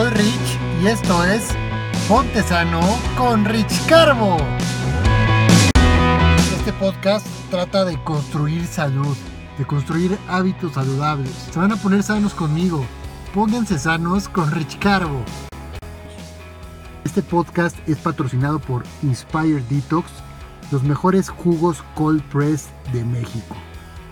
soy Rich y esto es Ponte Sano con Rich Carbo. Este podcast trata de construir salud, de construir hábitos saludables. Se van a poner sanos conmigo. Pónganse sanos con Rich Carbo. Este podcast es patrocinado por Inspire Detox, los mejores jugos cold press de México.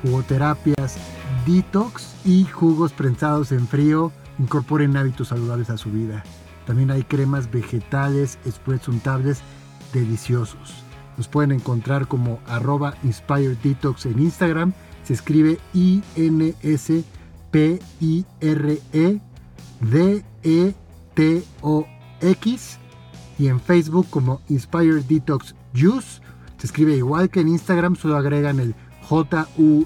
Jugoterapias, detox y jugos prensados en frío incorporen hábitos saludables a su vida. También hay cremas vegetales, spreads untables deliciosos. Nos pueden encontrar como arroba en Instagram. Se escribe I-N-S-P-I-R-E-D-E-T-O-X. Y en Facebook como Inspire Detox Juice. Se escribe igual que en Instagram, solo agregan el J-U-I-C-E.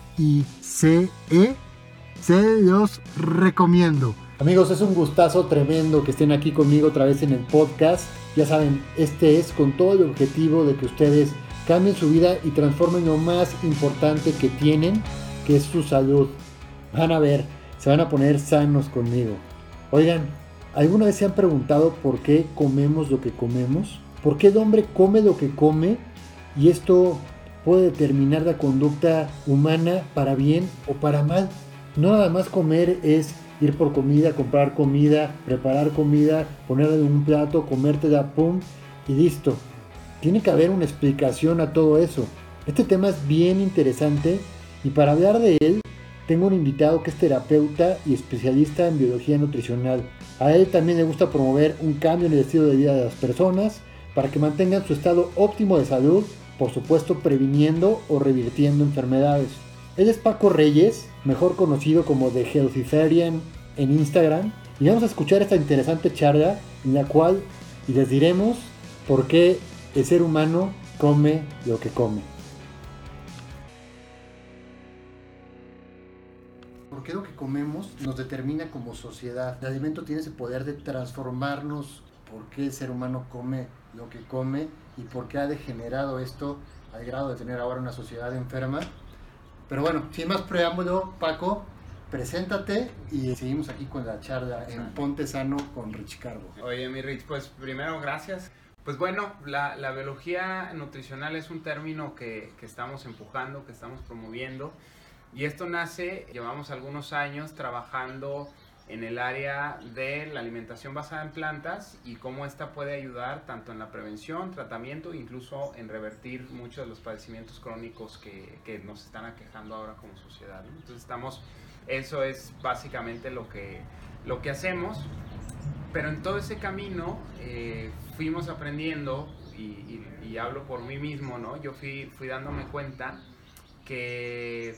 Se los recomiendo. Amigos, es un gustazo tremendo que estén aquí conmigo otra vez en el podcast. Ya saben, este es con todo el objetivo de que ustedes cambien su vida y transformen lo más importante que tienen, que es su salud. Van a ver, se van a poner sanos conmigo. Oigan, ¿alguna vez se han preguntado por qué comemos lo que comemos? ¿Por qué el hombre come lo que come? Y esto puede determinar la conducta humana para bien o para mal. No nada más comer es ir por comida, comprar comida, preparar comida, ponerla en un plato, comértela, pum, y listo. Tiene que haber una explicación a todo eso. Este tema es bien interesante y para hablar de él tengo un invitado que es terapeuta y especialista en biología nutricional. A él también le gusta promover un cambio en el estilo de vida de las personas para que mantengan su estado óptimo de salud, por supuesto previniendo o revirtiendo enfermedades. Él es Paco Reyes, mejor conocido como The Healthiferian en Instagram, y vamos a escuchar esta interesante charla en la cual les diremos por qué el ser humano come lo que come. ¿Por qué lo que comemos nos determina como sociedad? El alimento tiene ese poder de transformarnos. ¿Por qué el ser humano come lo que come? ¿Y por qué ha degenerado esto al grado de tener ahora una sociedad enferma? Pero bueno, sin más preámbulo, Paco, preséntate y seguimos aquí con la charla en Ponte Sano con Rich Carbo. Oye, mi Rich, pues primero gracias. Pues bueno, la, la biología nutricional es un término que, que, estamos empujando, que estamos promoviendo. Y esto nace, llevamos algunos años trabajando en el área de la alimentación basada en plantas y cómo esta puede ayudar tanto en la prevención, tratamiento, incluso en revertir muchos de los padecimientos crónicos que, que nos están aquejando ahora como sociedad. ¿no? Entonces estamos, eso es básicamente lo que, lo que hacemos, pero en todo ese camino eh, fuimos aprendiendo y, y, y, hablo por mí mismo, ¿no? Yo fui, fui dándome cuenta que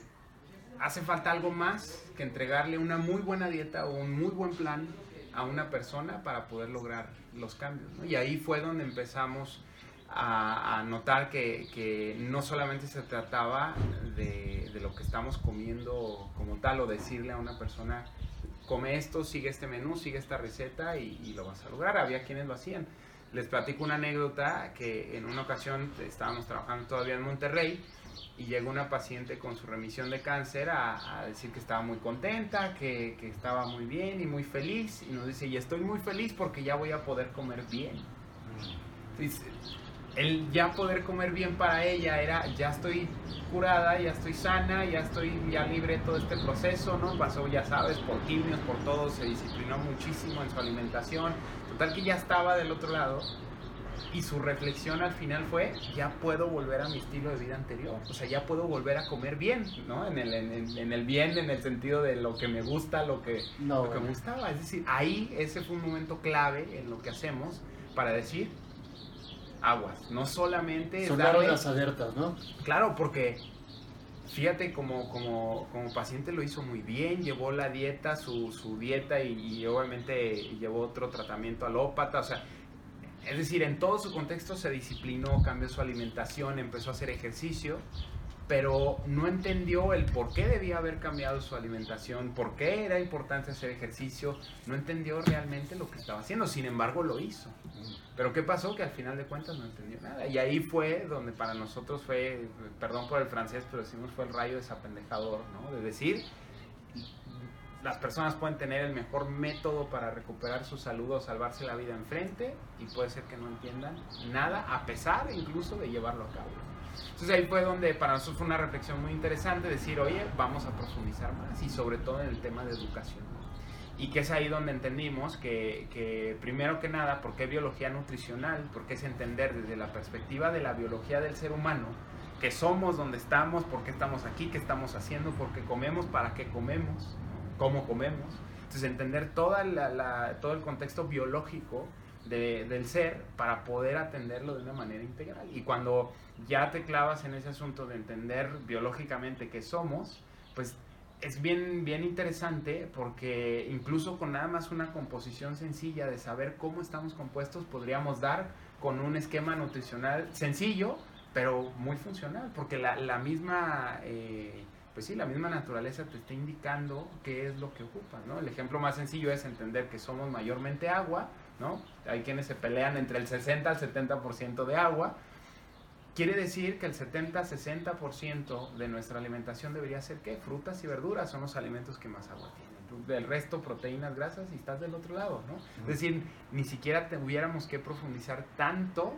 hace falta algo más que entregarle una muy buena dieta o un muy buen plan a una persona para poder lograr los cambios. Y ahí fue donde empezamos a, notar que, no solamente se trataba de, de, lo que estamos comiendo como tal o decirle a una persona, come esto, sigue este menú, sigue esta receta y, y lo vas a lograr. Había quienes lo hacían. Les platico una anécdota que en una ocasión estábamos trabajando todavía en Monterrey y llegó una paciente con su remisión de cáncer a, decir que estaba muy contenta, que, que, estaba muy bien y muy feliz. Y nos dice, y estoy muy feliz porque ya voy a poder comer bien. Entonces, el ya poder comer bien para ella era, ya estoy curada, ya estoy sana, ya estoy ya libre de todo este proceso, ¿no? Pasó, ya sabes, por quimios, por todo, se disciplinó muchísimo en su alimentación. Total que ya estaba del otro lado y su reflexión al final fue, ya puedo volver a mi estilo de vida anterior, o sea, ya puedo volver a comer bien, ¿no? En el, en, en el bien, en el sentido de lo que me gusta, lo que, no, lo que me gustaba. Es decir, ahí ese fue un momento clave en lo que hacemos para decir, aguas, no solamente... Sonaron las alertas, ¿no? Claro, porque fíjate como, como, como paciente lo hizo muy bien, llevó la dieta, su, su dieta y, y obviamente llevó otro tratamiento alópata, o sea, es decir, en todo su contexto se disciplinó, cambió su alimentación, empezó a hacer ejercicio, pero no entendió el por qué debía haber cambiado su alimentación, por qué era importante hacer ejercicio, no entendió realmente lo que estaba haciendo, sin embargo lo hizo. Pero ¿qué pasó? Que al final de cuentas no entendió nada. Y ahí fue donde para nosotros fue, perdón por el francés, pero decimos fue el rayo desapendejador, ¿no? De decir, las personas pueden tener el mejor método para recuperar su salud o salvarse la vida enfrente y puede ser que no entiendan nada a pesar incluso de llevarlo a cabo. Entonces ahí fue donde para nosotros fue una reflexión muy interesante decir, oye, vamos a profundizar más y sobre todo en el tema de educación. Y que es ahí donde entendimos que, primero que nada, ¿por qué biología nutricional? Porque es entender desde la perspectiva de la biología del ser humano, que somos, dónde estamos, por qué estamos aquí, qué estamos haciendo, por qué comemos, para qué comemos, cómo comemos. Entonces entender toda la, todo el contexto biológico de, del ser para poder atenderlo de una manera integral. Y cuando ya te clavas en ese asunto de entender biológicamente qué somos, pues es bien, bien interesante porque incluso con nada más una composición sencilla de saber cómo estamos compuestos, podríamos dar con un esquema nutricional sencillo, pero muy funcional, porque la, la misma, eh, pues sí, la misma naturaleza te está indicando qué es lo que ocupa, ¿no? El ejemplo más sencillo es entender que somos mayormente agua, ¿no? Hay quienes se pelean entre el 60 al 70% de agua, Quiere decir que el 70-60% de nuestra alimentación debería ser ¿qué? Frutas y verduras son los alimentos que más agua tienen. Del resto, proteínas, grasas y estás del otro lado, ¿no? Es decir, ni siquiera tuviéramos que profundizar tanto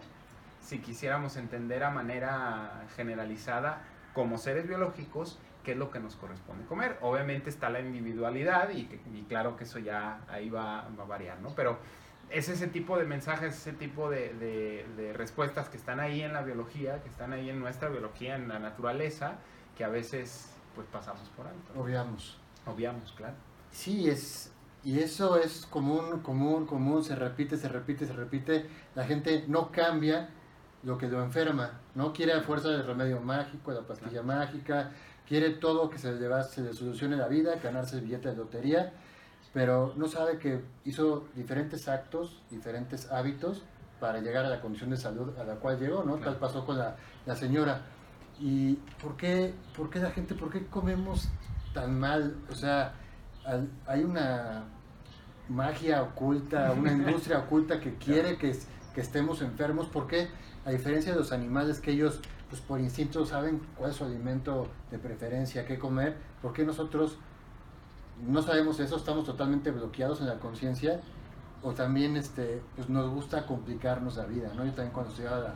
si quisiéramos entender a manera generalizada como seres biológicos qué es lo que nos corresponde comer. Obviamente está la individualidad y, claro que eso ya ahí va, va a variar, ¿no? Pero es ese tipo de mensajes, ese tipo de, de, respuestas que están ahí en la biología, que están ahí en nuestra biología, en la naturaleza, que a veces pues pasamos por alto. Obviamos. Obviamos, claro. Sí, es, y eso es común, común, común, se repite, se repite, se repite. La gente no cambia lo que lo enferma, no quiere a fuerza del remedio mágico, la pastilla mágica, quiere todo que se le, se le solucione la vida, ganarse el billete de lotería pero no sabe que hizo diferentes actos, diferentes hábitos para llegar a la condición de salud a la cual llegó, ¿no? Tal pasó con la, la, señora. ¿Y por qué, por qué la gente, por qué comemos tan mal? O sea, hay una magia oculta, una industria oculta que quiere que, que estemos enfermos. ¿Por qué? A diferencia de los animales que ellos, pues por instinto saben cuál es su alimento de preferencia, qué comer, ¿por qué nosotros no sabemos eso, estamos totalmente bloqueados en la conciencia o también este, pues nos gusta complicarnos la vida, ¿no? Yo también cuando estudiaba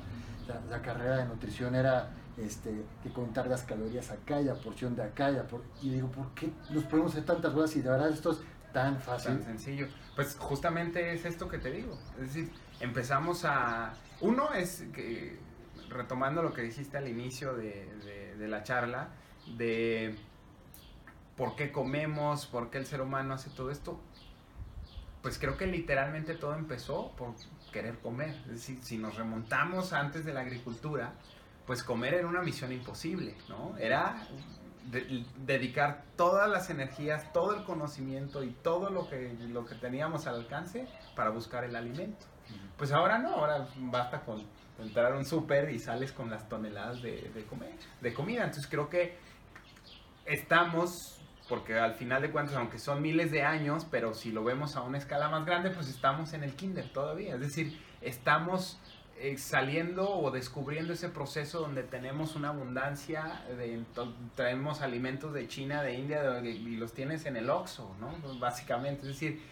la, carrera de nutrición era este, contar las calorías acá y la porción de acá y, y digo, ¿por qué nos podemos hacer tantas cosas y de verdad esto es tan fácil? Tan sencillo. Pues justamente es esto que te digo, es decir, empezamos a... Uno es que, retomando lo que dijiste al inicio de, de la charla, de por qué comemos, por qué el ser humano hace todo esto, pues creo que literalmente todo empezó por querer comer. Es decir, si nos remontamos antes de la agricultura, pues comer era una misión imposible, ¿no? Era dedicar todas las energías, todo el conocimiento y todo lo que, lo que teníamos al alcance para buscar el alimento. Pues ahora no, ahora basta con entrar un súper y sales con las toneladas de, de, comer, de comida. Entonces creo que estamos porque al final de cuentas, aunque son miles de años, pero si lo vemos a una escala más grande, pues estamos en el kinder todavía. Es decir, estamos eh, saliendo o descubriendo ese proceso donde tenemos una abundancia, de, traemos alimentos de China, de India, y los tienes en el Oxxo, ¿no? Básicamente, es decir,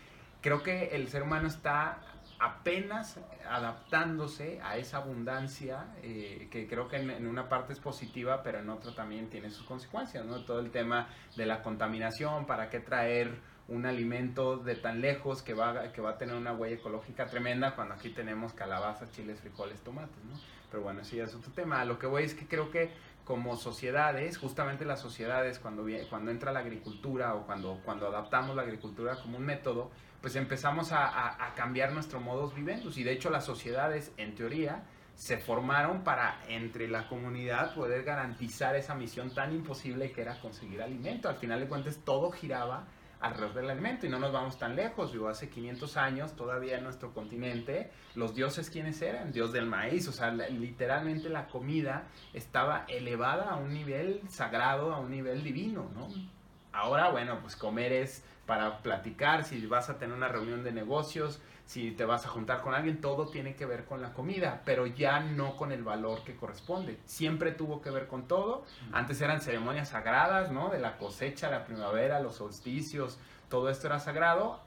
creo que el ser humano está apenas adaptándose a esa abundancia, eh, que creo que en, una parte es positiva, pero en otra también tiene sus consecuencias, ¿no? Todo el tema de la contaminación, para qué traer un alimento de tan lejos que va, que va a tener una huella ecológica tremenda cuando aquí tenemos calabazas, chiles, frijoles, tomates, ¿no? Pero bueno, sí, es otro tema. Lo que voy es que creo que como sociedades, justamente las sociedades, cuando, cuando entra la agricultura o cuando, cuando adaptamos la agricultura como un método, pues empezamos a, cambiar nuestro modus vivendi. Y de hecho las sociedades, en teoría, se formaron para entre la comunidad poder garantizar esa misión tan imposible que era conseguir alimento. Al final de cuentas todo giraba alrededor del alimento y no nos vamos tan lejos. Yo hace 500 años todavía en nuestro continente los dioses quiénes eran? Dios del maíz, o sea, literalmente la comida estaba elevada a un nivel sagrado, a un nivel divino, ¿no? Ahora, bueno, pues comer es para platicar, si vas a tener una reunión de negocios, si te vas a juntar con alguien, todo tiene que ver con la comida, pero ya no con el valor que corresponde. Siempre tuvo que ver con todo. Antes eran ceremonias sagradas, ¿no? De la cosecha, la primavera, los solsticios, todo esto era sagrado.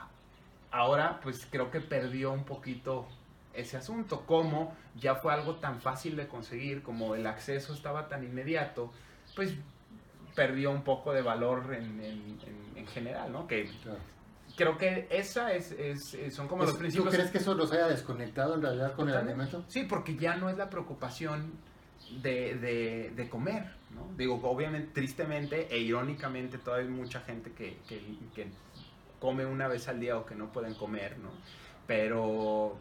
Ahora, pues creo que perdió un poquito ese asunto, como ya fue algo tan fácil de conseguir, como el acceso estaba tan inmediato, pues perdió un poco de valor en, general, ¿no? Que creo que esa es, son como los principios. ¿Tú crees que eso los haya desconectado en realidad con el alimento? Sí, porque ya no es la preocupación de, de, comer, ¿no? Digo, obviamente, tristemente e irónicamente, todavía hay mucha gente que, que, que, come una vez al día o que no pueden comer, ¿no? Pero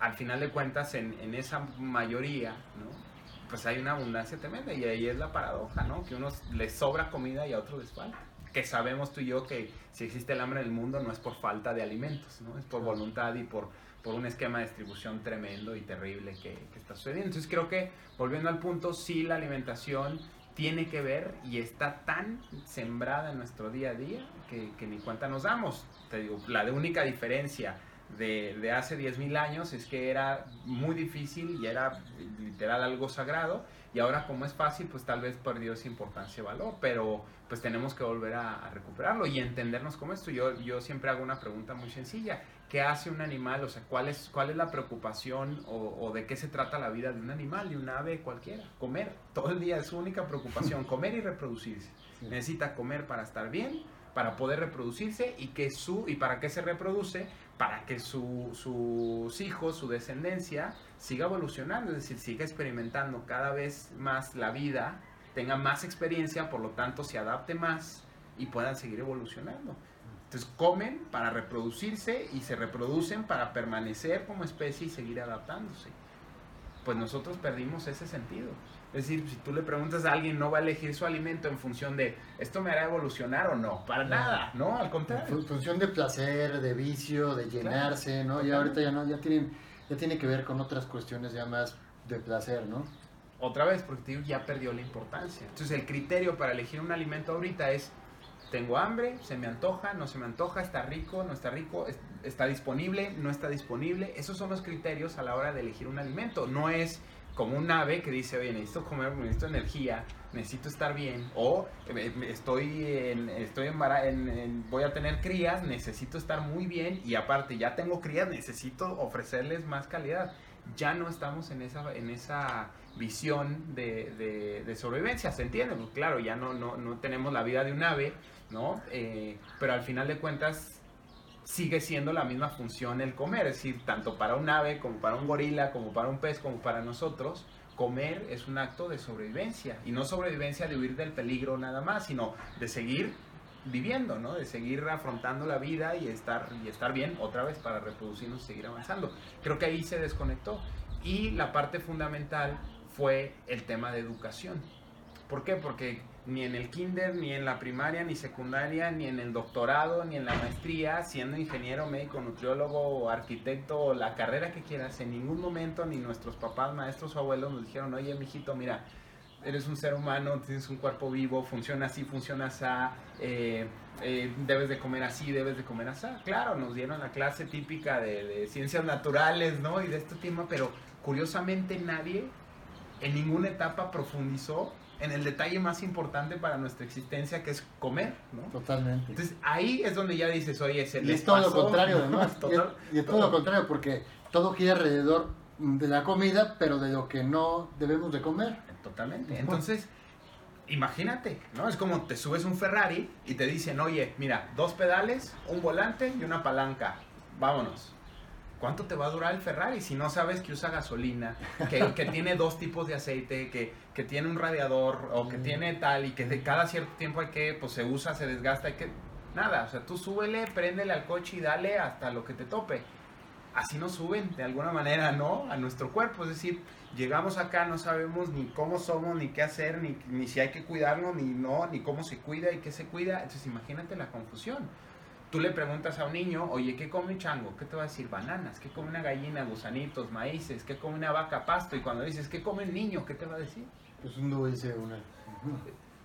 al final de cuentas, en, en esa mayoría, ¿no? Pues hay una abundancia tremenda y ahí es la paradoja, ¿no? Que a unos les sobra comida y a otros les falta que sabemos tú y yo que si existe el hambre en el mundo no es por falta de alimentos, ¿no? es por voluntad y por, por un esquema de distribución tremendo y terrible que, que, está sucediendo. Entonces creo que, volviendo al punto, sí la alimentación tiene que ver y está tan sembrada en nuestro día a día que, que ni cuenta nos damos. Te digo, la de única diferencia de, de hace 10.000 años es que era muy difícil y era literal algo sagrado y ahora como es fácil, pues tal vez perdió esa importancia y valor, pero pues tenemos que volver a, recuperarlo y entendernos como esto. Yo, yo siempre hago una pregunta muy sencilla. ¿Qué hace un animal? O sea, ¿cuál es, cuál es la preocupación o, de qué se trata la vida de un animal, de un ave cualquiera? Comer. Todo el día es su única preocupación, comer y reproducirse. Necesita comer para estar bien, para poder reproducirse y que su y para qué se reproduce para que su, sus hijos, su descendencia, siga evolucionando, es decir, siga experimentando cada vez más la vida, tenga más experiencia, por lo tanto se adapte más y puedan seguir evolucionando. Entonces comen para reproducirse y se reproducen para permanecer como especie y seguir adaptándose. Pues nosotros perdimos ese sentido. Es decir, si tú le preguntas a alguien, no va a elegir su alimento en función de esto me hará evolucionar o no. Para nada, ¿no? Al contrario. En función de placer, de vicio, de llenarse, ¿no? Y ahorita ya no, ya tienen, ya tiene que ver con otras cuestiones ya más de placer, ¿no? Otra vez, porque ya perdió la importancia. Entonces el criterio para elegir un alimento ahorita es tengo hambre, se me antoja, no se me antoja, está rico, no está rico, está disponible, no está disponible. Esos son los criterios a la hora de elegir un alimento. No es como un ave que dice, oye, necesito comer, necesito energía, necesito estar bien, o estoy en, estoy en, voy a tener crías, necesito estar muy bien, y aparte ya tengo crías, necesito ofrecerles más calidad. Ya no estamos en esa, en esa visión de, de, sobrevivencia, ¿se entiende? Pues claro, ya no, no, no, tenemos la vida de un ave, ¿no? Eh, pero al final de cuentas sigue siendo la misma función el comer, es decir, tanto para un ave como para un gorila, como para un pez, como para nosotros, comer es un acto de sobrevivencia y no sobrevivencia de huir del peligro nada más, sino de seguir viviendo, ¿no? De seguir afrontando la vida y estar y estar bien otra vez para reproducirnos y seguir avanzando. Creo que ahí se desconectó y la parte fundamental fue el tema de educación. ¿Por qué? Porque ni en el kinder, ni en la primaria, ni secundaria, ni en el doctorado, ni en la maestría, siendo ingeniero, médico, nutriólogo arquitecto la carrera que quieras, en ningún momento ni nuestros papás, maestros o abuelos nos dijeron, oye, mijito, mira, eres un ser humano, tienes un cuerpo vivo, funciona así, funciona así, eh, eh, debes de comer así, debes de comer así. Claro, nos dieron la clase típica de ciencias naturales, ¿no? Y de este tema, pero curiosamente nadie en ninguna etapa profundizó en el detalle más importante para nuestra existencia, que es comer, ¿no? Totalmente. Entonces ahí es donde ya dices, oye, se Y es todo lo contrario, además. y, es, todo lo contrario, porque todo gira alrededor de la comida, pero de lo que no debemos de comer. Totalmente. Entonces, imagínate, ¿no? Es como te subes un Ferrari y te dicen, oye, mira, dos pedales, un volante y una palanca. Vámonos. ¿Cuánto te va a durar el Ferrari si no sabes que usa gasolina, que, que tiene dos tipos de aceite, que, que, tiene un radiador o que tiene tal y que de cada cierto tiempo hay que, pues se usa, se desgasta, hay que... Nada, o sea, tú súbele, préndele al coche y dale hasta lo que te tope. Así nos suben de alguna manera, ¿no? A nuestro cuerpo, es decir, llegamos acá, no sabemos ni cómo somos, ni qué hacer, ni, ni si hay que cuidarnos, ni no, ni cómo se cuida y qué se cuida. Entonces imagínate la confusión tú le preguntas a un niño, oye, ¿qué come un chango? ¿Qué te va a decir? Bananas. ¿Qué come una gallina? Gusanitos, maíces. ¿Qué come una vaca? Pasto. Y cuando dices, ¿qué come el niño? ¿Qué te va a decir? Pues un dulce, una...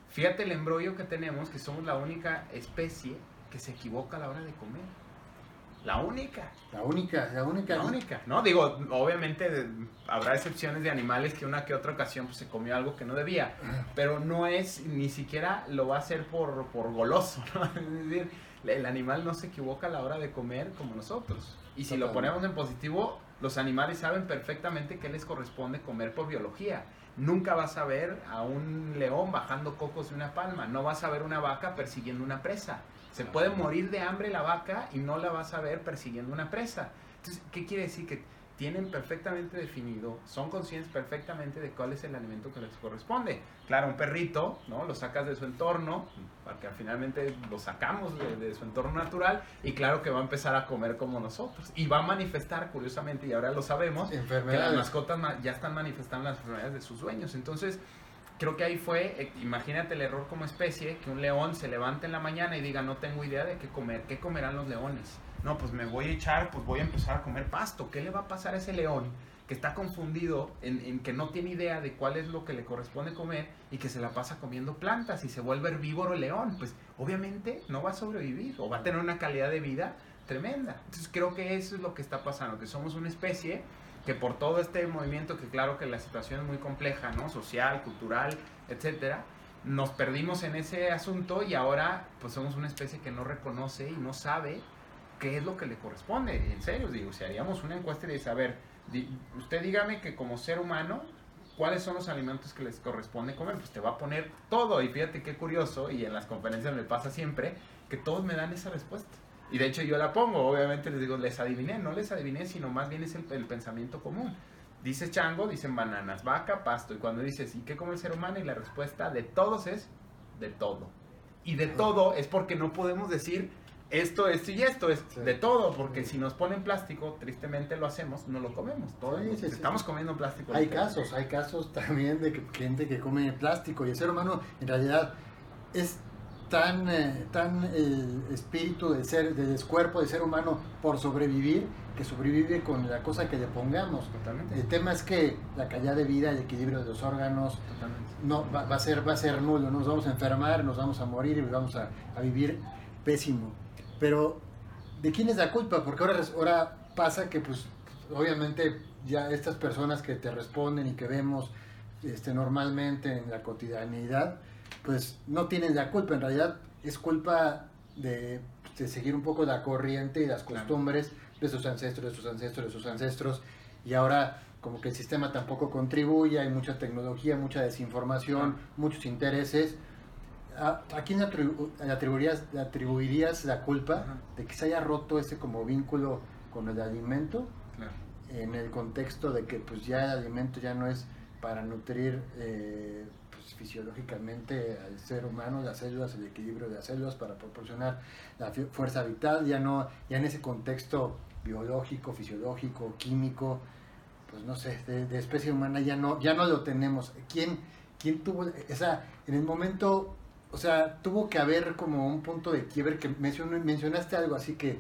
Fíjate el embrollo que tenemos, que somos la única especie que se equivoca a la hora de comer. La única. La única, la única. La única, ¿no? Digo, obviamente habrá excepciones de animales que una que otra ocasión pues, se comió algo que no debía, pero no es, ni siquiera lo va a hacer por, por goloso, ¿no? Es decir, el animal no se equivoca a la hora de comer como nosotros. Y si lo ponemos en positivo, los animales saben perfectamente qué les corresponde comer por biología. Nunca vas a ver a un león bajando cocos de una palma, no vas a ver una vaca persiguiendo una presa. Se puede morir de hambre la vaca y no la vas a ver persiguiendo una presa. Entonces, ¿qué quiere decir? Que tienen perfectamente definido, son conscientes perfectamente de cuál es el alimento que les corresponde. Claro, un perrito, ¿no? Lo sacas de su entorno, porque finalmente lo sacamos de, su entorno natural, y claro que va a empezar a comer como nosotros. Y va a manifestar, curiosamente, y ahora lo sabemos, que las mascotas ya están manifestando las enfermedades de sus dueños. Entonces, creo que ahí fue, eh, imagínate el error como especie, que un león se levante en la mañana y diga, no tengo idea de qué comer, qué comerán los leones. No, pues me voy a echar, pues voy a empezar a comer pasto. ¿Qué le va a pasar a ese león que está confundido en, que no tiene idea de cuál es lo que le corresponde comer y que se la pasa comiendo plantas y se vuelve herbívoro el león? Pues obviamente no va a sobrevivir o va a tener una calidad de vida tremenda. Entonces creo que eso es lo que está pasando, que somos una especie que por todo este movimiento, que claro que la situación es muy compleja, ¿no? Social, cultural, etcétera, nos perdimos en ese asunto y ahora pues somos una especie que no reconoce y no sabe qué es lo que le corresponde. En serio, digo, si haríamos una encuesta y dice, a ver, usted dígame que como ser humano, ¿cuáles son los alimentos que les corresponde comer? Pues te va a poner todo. Y fíjate qué curioso, y en las conferencias me pasa siempre, que todos me dan esa respuesta. Y de hecho yo la pongo, obviamente les digo, les adiviné, no les adiviné, sino más bien es el, pensamiento común. Dice chango, dicen bananas, vaca, pasto. Y cuando dices, ¿y qué come el ser humano? Y la respuesta de todos es, de todo. Y de todo es porque no podemos decir esto, esto y esto, es de todo, porque si nos ponen plástico, tristemente lo hacemos, no lo comemos. Todo estamos comiendo plástico. Hay casos, hay casos también de gente que come plástico y el ser humano en realidad es tan, eh, tan el espíritu de ser, del cuerpo del ser humano por sobrevivir, que sobrevive con la cosa que le pongamos. El tema es que la calidad de vida, el equilibrio de los órganos, no va, a ser, va a ser nulo, nos vamos a enfermar, nos vamos a morir y vamos a, vivir pésimo. Pero, ¿de quién es la culpa? Porque ahora, ahora pasa que, pues, obviamente, ya estas personas que te responden y que vemos este, normalmente en la cotidianidad, pues no tienen la culpa, en realidad es culpa de, seguir un poco la corriente y las costumbres de sus ancestros, de sus ancestros, de sus ancestros, y ahora como que el sistema tampoco contribuye, hay mucha tecnología, mucha desinformación, muchos intereses. ¿A, quién le, atribuirías, atribuirías, la culpa de que se haya roto ese como vínculo con el alimento? En el contexto de que pues ya el alimento ya no es para nutrir eh, fisiológicamente al ser humano, las células, el equilibrio de las células para proporcionar la fuerza vital, ya no, ya en ese contexto biológico, fisiológico, químico, pues no sé, de, especie humana ya no, ya no lo tenemos. ¿Quién, quién tuvo esa, en el momento, o sea, tuvo que haber como un punto de quiebre que mencionaste algo así que,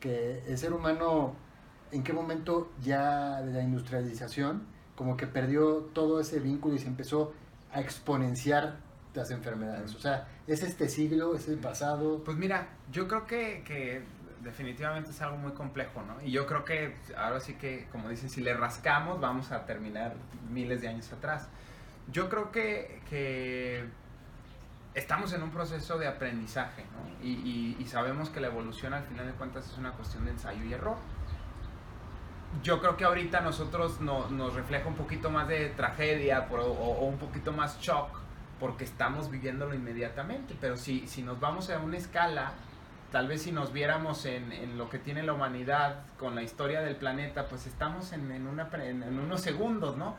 que el ser humano, en qué momento ya de la industrialización, como que perdió todo ese vínculo y se empezó a exponenciar las enfermedades. O sea, ¿es este siglo, es el pasado? Pues mira, yo creo que, que definitivamente es algo muy complejo, ¿no? Y yo creo que ahora sí que, como dicen, si le rascamos vamos a terminar miles de años atrás. Yo creo que, que estamos en un proceso de aprendizaje, ¿no? Y, y, sabemos que la evolución al final de cuentas es una cuestión de ensayo y error yo creo que ahorita nosotros nos refleja un poquito más de tragedia o, un poquito más shock porque estamos viviéndolo inmediatamente. Pero si, si nos vamos a una escala, tal vez si nos viéramos en, lo que tiene la humanidad con la historia del planeta, pues estamos en, en, una, en, unos segundos, ¿no?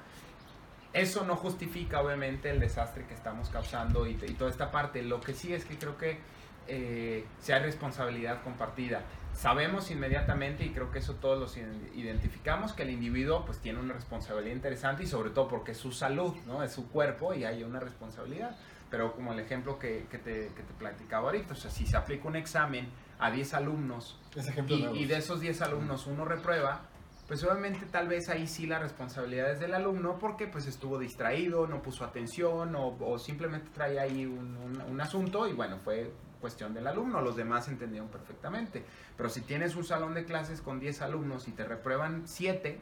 Eso no justifica obviamente el desastre que estamos causando y, y toda esta parte. Lo que sí es que creo que eh, sea responsabilidad compartida sabemos inmediatamente y creo que eso todos los identificamos que el individuo pues tiene una responsabilidad interesante y sobre todo porque es su salud, ¿no? Es su cuerpo y hay una responsabilidad. Pero como el ejemplo que, que, te, que te platicaba ahorita, o sea, si se aplica un examen a 10 alumnos y, y, de esos 10 alumnos uno reprueba, pues obviamente tal vez ahí sí la responsabilidad es del alumno porque pues estuvo distraído, no puso atención o, simplemente trae ahí un, un, asunto y bueno, fue cuestión del alumno, los demás entendieron perfectamente. Pero si tienes un salón de clases con 10 alumnos y te reprueban 7,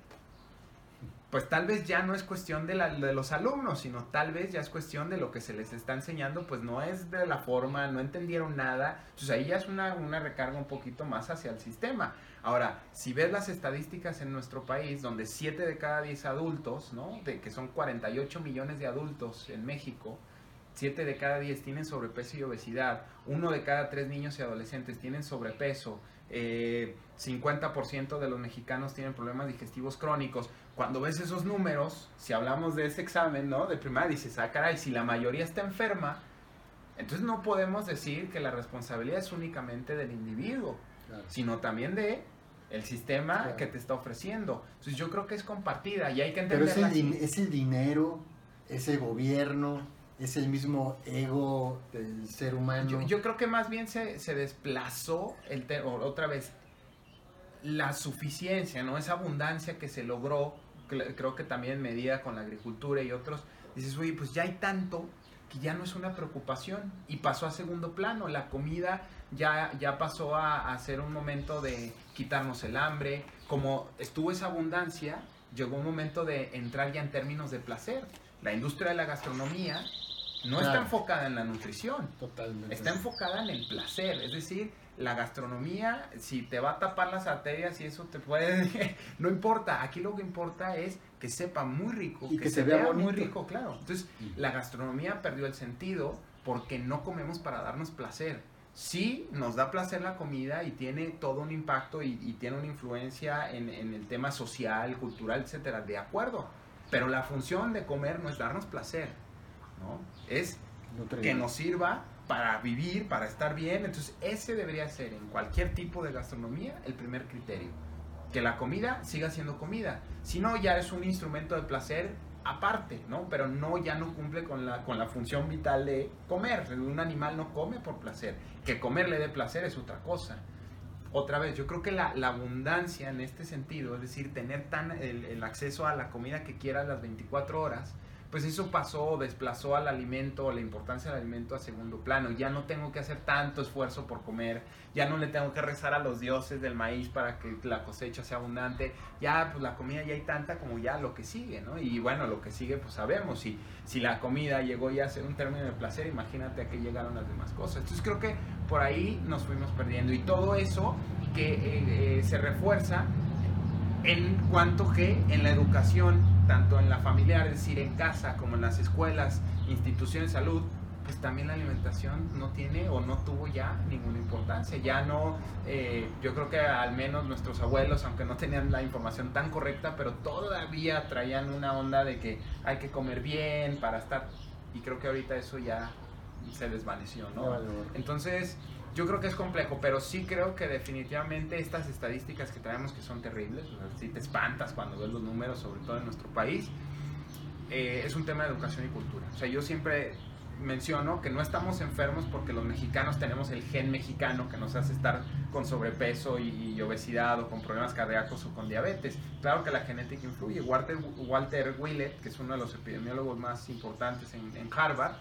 pues tal vez ya no es cuestión de, la, de, los alumnos, sino tal vez ya es cuestión de lo que se les está enseñando, pues no es de la forma, no entendieron nada, entonces ahí ya es una, una recarga un poquito más hacia el sistema. Ahora, si ves las estadísticas en nuestro país, donde 7 de cada 10 adultos, ¿no? De que son 48 millones de adultos en México, 7 de cada 10 tienen sobrepeso y obesidad, 1 de cada 3 niños y adolescentes tienen sobrepeso, eh, 50% de los mexicanos tienen problemas digestivos crónicos. Cuando ves esos números, si hablamos de ese examen, ¿no? De primaria, dices, ah, caray, si la mayoría está enferma, entonces no podemos decir que la responsabilidad es únicamente del individuo, sino también de el sistema que te está ofreciendo. Entonces yo creo que es compartida y hay que entender. Pero es el, es el dinero, es el gobierno, es el mismo ego del ser humano. Yo, creo que más bien se, se desplazó el otra vez la suficiencia, ¿no? Esa abundancia que se logró, creo que también medida con la agricultura y otros, dices, oye, pues ya hay tanto que ya no es una preocupación y pasó a segundo plano. La comida ya, ya pasó a, a ser un momento de quitarnos el hambre. Como estuvo esa abundancia, llegó un momento de entrar ya en términos de placer. La industria de la gastronomía no está enfocada en la nutrición. Totalmente. Está enfocada en el placer. Es decir, la gastronomía, si te va a tapar las arterias y eso te puede. no importa. Aquí lo que importa es que sepa muy rico. Y que, se, vea, muy rico, claro. Entonces, la gastronomía perdió el sentido porque no comemos para darnos placer. Sí, nos da placer la comida y tiene todo un impacto y, tiene una influencia en, en el tema social, cultural, etcétera. De acuerdo. Pero la función de comer no es darnos placer es que nos sirva para vivir, para estar bien. Entonces, ese debería ser en cualquier tipo de gastronomía el primer criterio. Que la comida siga siendo comida. Si no, ya es un instrumento de placer aparte, ¿no? Pero no, ya no cumple con la, con la función vital de comer. Un animal no come por placer. Que comer le dé placer es otra cosa. Otra vez, yo creo que la, abundancia en este sentido, es decir, tener tan el, acceso a la comida que quiera las 24 horas, pues eso pasó, desplazó al alimento, la importancia del alimento a segundo plano. Ya no tengo que hacer tanto esfuerzo por comer, ya no le tengo que rezar a los dioses del maíz para que la cosecha sea abundante. Ya, pues la comida ya hay tanta como ya lo que sigue, ¿no? Y bueno, lo que sigue, pues sabemos. Si, si la comida llegó ya a ser un término de placer, imagínate a qué llegaron las demás cosas. Entonces creo que por ahí nos fuimos perdiendo. Y todo eso que eh, eh, se refuerza en cuanto que en la educación tanto en la familiar, es decir, en casa, como en las escuelas, instituciones de salud, pues también la alimentación no tiene o no tuvo ya ninguna importancia. Ya no, eh, yo creo que al menos nuestros abuelos, aunque no tenían la información tan correcta, pero todavía traían una onda de que hay que comer bien para estar, y creo que ahorita eso ya se desvaneció, ¿no? Entonces, yo creo que es complejo, pero sí creo que definitivamente estas estadísticas que traemos que son terribles, o si te espantas cuando ves los números, sobre todo en nuestro país, eh, es un tema de educación y cultura. O sea, yo siempre menciono que no estamos enfermos porque los mexicanos tenemos el gen mexicano que nos hace estar con sobrepeso y, obesidad o con problemas cardíacos o con diabetes. Claro que la genética influye. Walter, Walter Willett, que es uno de los epidemiólogos más importantes en, en Harvard,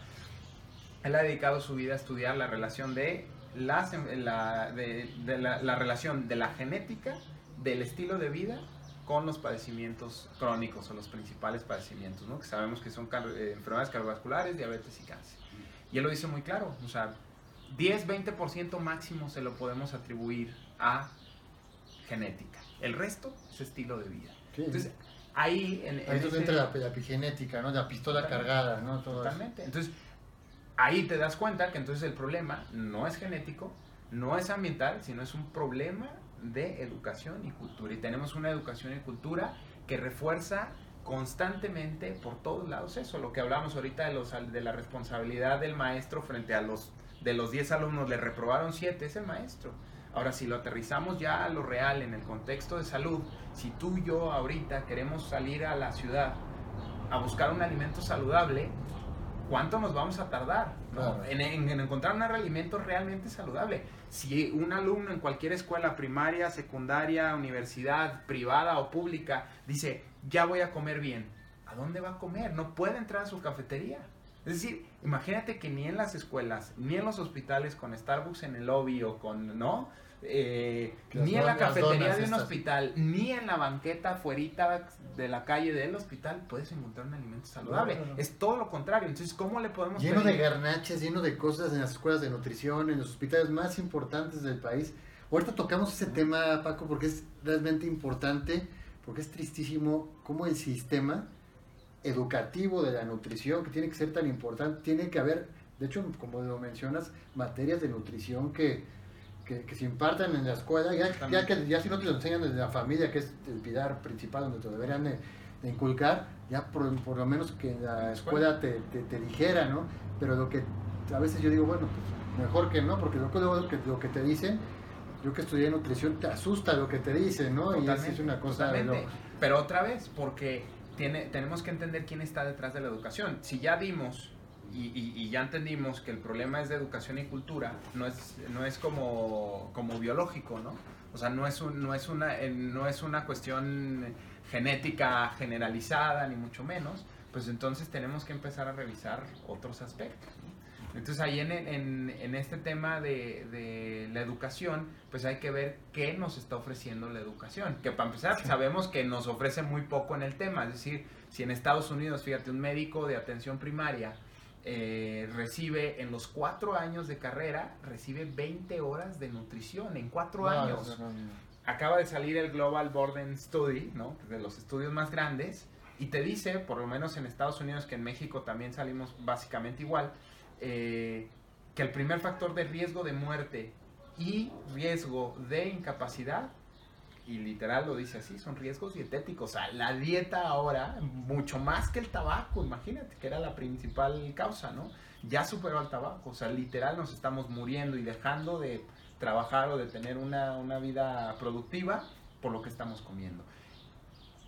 él ha dedicado su vida a estudiar la relación de la, la, de, la, relación de la genética, del estilo de vida con los padecimientos crónicos o los principales padecimientos, ¿no? que sabemos que son eh, enfermedades cardiovasculares, diabetes y cáncer. Y él lo dice muy claro, o sea, 10-20% máximo se lo podemos atribuir a genética. El resto es estilo de vida. Entonces, ahí... En, Entonces entra la, la, epigenética, ¿no? La pistola cargada, ¿no? totalmente. Entonces, ahí te das cuenta que entonces el problema no es genético, no es ambiental, sino es un problema de educación y cultura. Y tenemos una educación y cultura que refuerza constantemente por todos lados eso, lo que hablamos ahorita de, los, de la responsabilidad del maestro frente a los de los 10 alumnos le reprobaron 7, es el maestro. Ahora, si lo aterrizamos ya a lo real, en el contexto de salud, si tú y yo ahorita queremos salir a la ciudad a buscar un alimento saludable, ¿cuánto nos vamos a tardar en, encontrar un alimento realmente saludable? Si un alumno en cualquier escuela primaria, secundaria, universidad, privada o pública dice, ya voy a comer bien, ¿a dónde va a comer? No puede entrar a su cafetería. Es decir, imagínate que ni en las escuelas, ni en los hospitales con Starbucks en el lobby o con, ¿no? Eh, ni en la cafetería de un hospital, ni en la banqueta afuera de la calle del hospital puedes encontrar un alimento saludable. es todo lo contrario. Entonces, ¿cómo le podemos Lleno de garnaches, lleno de cosas en las escuelas de nutrición, en los hospitales más importantes del país. Ahorita tocamos ese tema, Paco, porque es realmente importante, porque es tristísimo cómo el sistema educativo de la nutrición, que tiene que ser tan importante, tiene que haber, de hecho, como lo mencionas, materias de nutrición que que, se impartan en la escuela, ya, ya, que ya si no te lo enseñan desde la familia, que es el pilar principal donde te deberían de, inculcar, ya por, lo menos que la escuela te, te, dijera, ¿no? Pero lo que a veces yo digo, bueno, pues mejor que no, porque lo, que, lo que te dicen, yo que estudié nutrición, te asusta lo que te dicen, ¿no? y eso es una cosa de Pero otra vez, porque tiene, tenemos que entender quién está detrás de la educación. Si ya dimos y, ya entendimos que el problema es de educación y cultura, no es, no es como, como biológico, ¿no? O sea, no es, un, no, es una, no es una cuestión genética generalizada, ni mucho menos, pues entonces tenemos que empezar a revisar otros aspectos. Entonces ahí en, en, en, este tema de, de, la educación, pues hay que ver qué nos está ofreciendo la educación. Que para empezar sabemos que nos ofrece muy poco en el tema. Es decir, si en Estados Unidos, fíjate, un médico de atención primaria eh, recibe en los cuatro años de carrera, recibe 20 horas de nutrición en cuatro años. Acaba de salir el Global Burden Study, ¿no? de los estudios más grandes, y te dice, por lo menos en Estados Unidos, que en México también salimos básicamente igual, eh, que el primer factor de riesgo de muerte y riesgo de incapacidad y literal lo dice así, son riesgos dietéticos. O sea, la dieta ahora, mucho más que el tabaco, imagínate, que era la principal causa, ¿no? Ya superó al tabaco. O sea, literal nos estamos muriendo y dejando de trabajar o de tener una, una vida productiva por lo que estamos comiendo.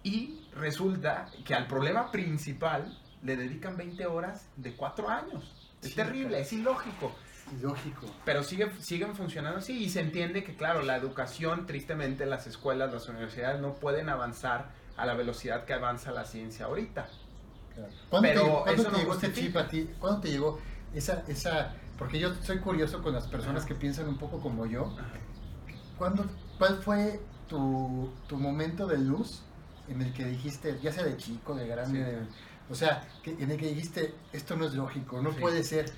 Y resulta que al problema principal le dedican 20 horas de 4 años. Es terrible, es ilógico. Lógico. Pero sigue, siguen funcionando así y se entiende que, claro, la educación, tristemente, las escuelas, las universidades no pueden avanzar a la velocidad que avanza la ciencia ahorita. ¿Cuándo Pero te, eso te llegó este chip a ti? ¿Cuándo te llegó esa, esa... Porque yo soy curioso con las personas que piensan un poco como yo. ¿Cuándo, ¿Cuál fue tu, tu, momento de luz en el que dijiste, ya sea de chico, de grande, o sea, en el que dijiste, esto no es lógico, no puede ser?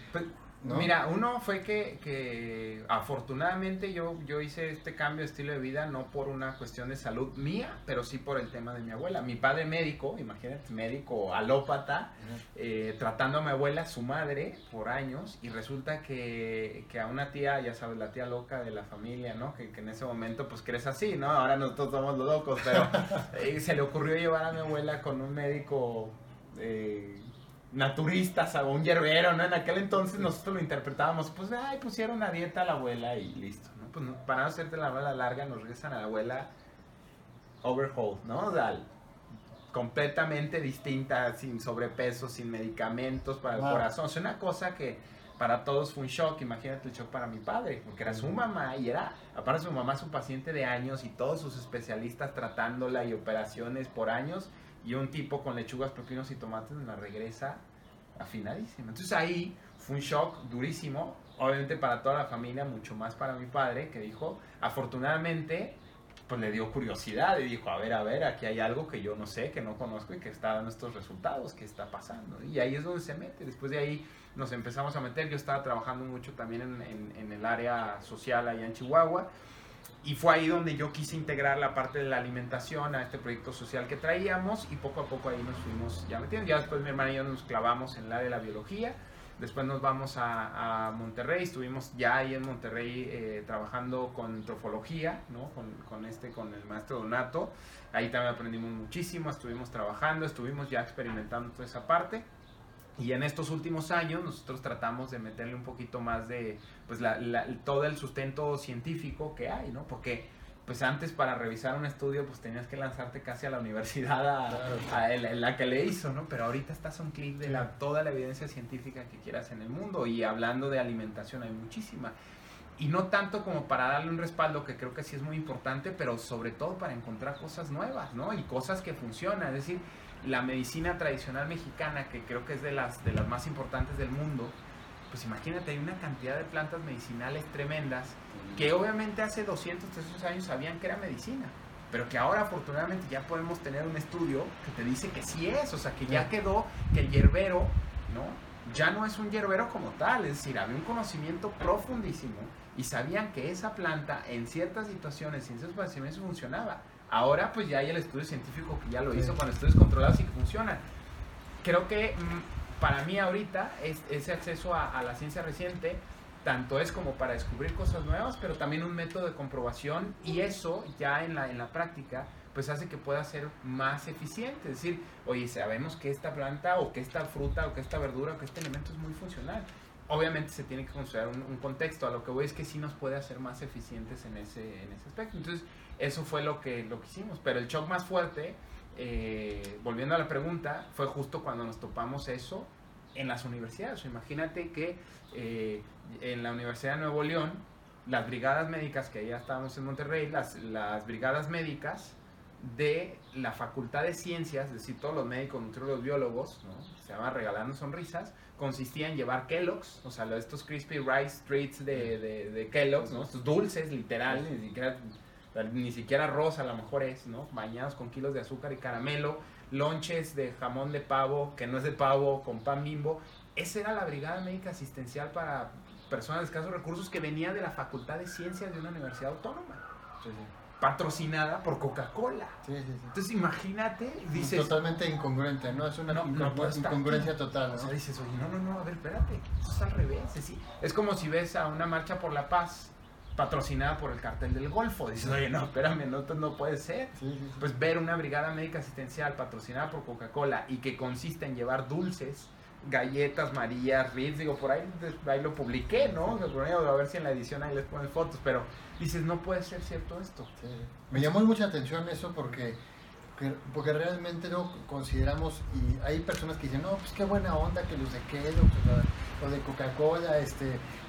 Mira, uno fue que, que, afortunadamente yo, yo hice este cambio de estilo de vida no por una cuestión de salud mía, pero sí por el tema de mi abuela. Mi padre médico, imagínate, médico alópata, eh, tratando a mi abuela, su madre, por años, y resulta que, que, a una tía, ya sabes, la tía loca de la familia, ¿no? Que, que en ese momento pues crees así, ¿no? Ahora nosotros somos los locos, pero eh, se le ocurrió llevar a mi abuela con un médico... Eh, naturistas a un hierbero, ¿no? En aquel entonces nosotros lo interpretábamos, pues, ay, pusieron una dieta a la abuela y listo, ¿no? Pues para no hacerte la abuela larga, nos regresan a la abuela overhaul, ¿no? O sea, completamente distinta, sin sobrepeso, sin medicamentos para el corazón. Es una cosa que para todos fue un shock. Imagínate el shock para mi padre, porque era su mamá y era, aparte su mamá, su paciente de años y todos sus especialistas tratándola y operaciones por años y un tipo con lechugas, pepinos y tomates la regresa afinadísima. Entonces ahí fue un shock durísimo, obviamente para toda la familia, mucho más para mi padre, que dijo, afortunadamente, pues le dio curiosidad y dijo, a ver, a ver, aquí hay algo que yo no sé, que no conozco y que está dando estos resultados, ¿qué está pasando? Y ahí es donde se mete. Después de ahí nos empezamos a meter, yo estaba trabajando mucho también en, en el área social allá en Chihuahua y fue ahí donde yo quise integrar la parte de la alimentación a este proyecto social que traíamos y poco a poco ahí nos fuimos ya metiendo. Ya después mi hermana y yo nos clavamos en la de la biología. Después nos vamos a, Monterrey, estuvimos ya ahí en Monterrey eh, trabajando con trofología, ¿no? Con, con, este, con el maestro Donato. Ahí también aprendimos muchísimo, estuvimos trabajando, estuvimos ya experimentando toda esa parte. Y en estos últimos años nosotros tratamos de meterle un poquito más de, pues, la, todo el sustento científico que hay, ¿no? Porque pues antes para revisar un estudio pues tenías que lanzarte casi a la universidad a, la, que le hizo, ¿no? Pero ahorita estás a un clic de la, toda la evidencia científica que quieras en el mundo y hablando de alimentación hay muchísima. Y no tanto como para darle un respaldo, que creo que sí es muy importante, pero sobre todo para encontrar cosas nuevas, ¿no? Y cosas que funcionan. Es decir, la medicina tradicional mexicana, que creo que es de las, de las más importantes del mundo, pues imagínate, hay una cantidad de plantas medicinales tremendas que obviamente hace 200, 300 años sabían que era medicina, pero que ahora afortunadamente ya podemos tener un estudio que te dice que sí es, o sea, que ya quedó, que el hierbero, ¿no? Ya no es un hierbero como tal, es decir, había un conocimiento profundísimo y sabían que esa planta en ciertas situaciones, en ciertos padecimientos funcionaba. Ahora pues ya hay el estudio científico que ya lo hizo con estudios controlados y que funcionan. Creo que mm, para mí ahorita es, ese acceso a, la ciencia reciente tanto es como para descubrir cosas nuevas, pero también un método de comprobación y eso ya en la, en la práctica pues hace que pueda ser más eficiente. Es decir, oye, sabemos que esta planta o que esta fruta o que esta verdura o que este elemento es muy funcional. Obviamente se tiene que considerar un, contexto, a lo que voy es que sí nos puede hacer más eficientes en ese, en ese aspecto. Entonces, eso fue lo que, lo que hicimos. Pero el shock más fuerte eh, volviendo a la pregunta, fue justo cuando nos topamos eso en las universidades. imagínate que eh, en la Universidad de Nuevo León, las brigadas médicas, que ya estábamos en Monterrey, las, las brigadas médicas de la Facultad de Ciencias, es decir, todos los médicos, nutriólogos, biólogos, se llaman Regalando Sonrisas, consistía en llevar Kellogg's, o sea, estos crispy rice treats de, de, Kellogg's, ¿no? estos dulces, literal, ni siquiera ni siquiera arroz a lo mejor es, ¿no? Bañados con kilos de azúcar y caramelo, lonches de jamón de pavo, que no es de pavo, con pan bimbo. Esa era la Brigada Médica Asistencial para personas de escasos recursos que venía de la Facultad de Ciencias de una universidad autónoma. Patrocinada por Coca-Cola. Entonces imagínate, dices... Totalmente incongruente, ¿no? Es una incongruencia total. O sea, dices, oye, no, no, no, a ver, espérate, eso es al revés. es como si ves a una marcha por la paz patrocinada por el cartel del Golfo. Dices, oye, no, espérame, no, no puede ser. Pues ver una brigada médica asistencial patrocinada por Coca-Cola y que consiste en llevar dulces, galletas, marías, Ritz, digo, por ahí, ahí lo publiqué, ¿no? a ver si en la edición ahí les ponen fotos, pero dices, no puede ser cierto esto. Me llamó mucha atención eso porque porque realmente no consideramos, y hay personas que dicen, no, pues qué buena onda que los de Kellogg o de Coca-Cola, este,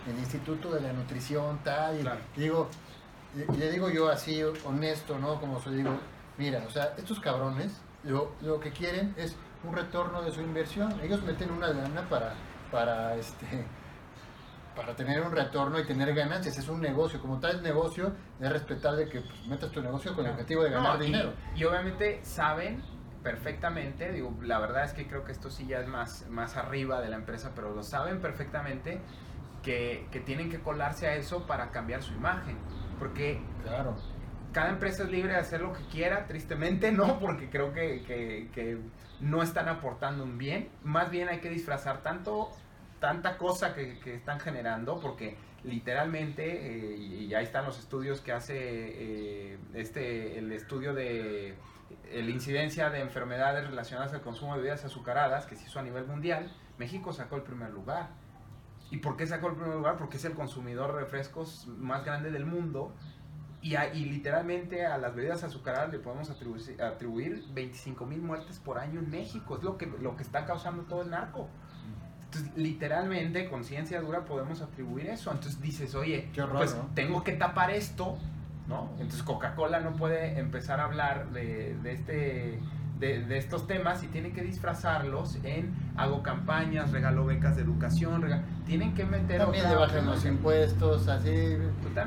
el Instituto de la Nutrición, tal, y, digo, y, le digo yo así, honesto, ¿no? Como se digo, mira, o sea, estos cabrones lo, lo que quieren es un retorno de su inversión, ellos meten una lana para, para este para tener un retorno y tener ganancias. Es un negocio. Como tal negocio, es respetable que pues, metas tu negocio con el objetivo de ganar dinero. Y, obviamente saben perfectamente, digo, la verdad es que creo que esto sí ya es más, más arriba de la empresa, pero lo saben perfectamente que, que tienen que colarse a eso para cambiar su imagen. Porque claro. Cada empresa es libre de hacer lo que quiera, tristemente no, porque creo que, que, no están aportando un bien. Más bien hay que disfrazar tanto tanta cosa que, están generando, porque literalmente, eh, y ahí están los estudios que hace eh, este, el estudio de la incidencia de enfermedades relacionadas al consumo de bebidas azucaradas, que se hizo a nivel mundial, México sacó el primer lugar. ¿Y por qué sacó el primer lugar? Porque es el consumidor de refrescos más grande del mundo. Y, y literalmente a las bebidas azucaradas le podemos atribuir, atribuir 25 mil muertes por año en México. Es lo que, lo que está causando todo el narco. Entonces, literalmente, con ciencia dura podemos atribuir eso. Entonces dices, oye, pues tengo que tapar esto, ¿no? Entonces Coca-Cola no puede empezar a hablar de, este... De, estos temas y tiene que disfrazarlos en hago campañas, regalo becas de educación, tienen que meter también le bajan los impuestos, así,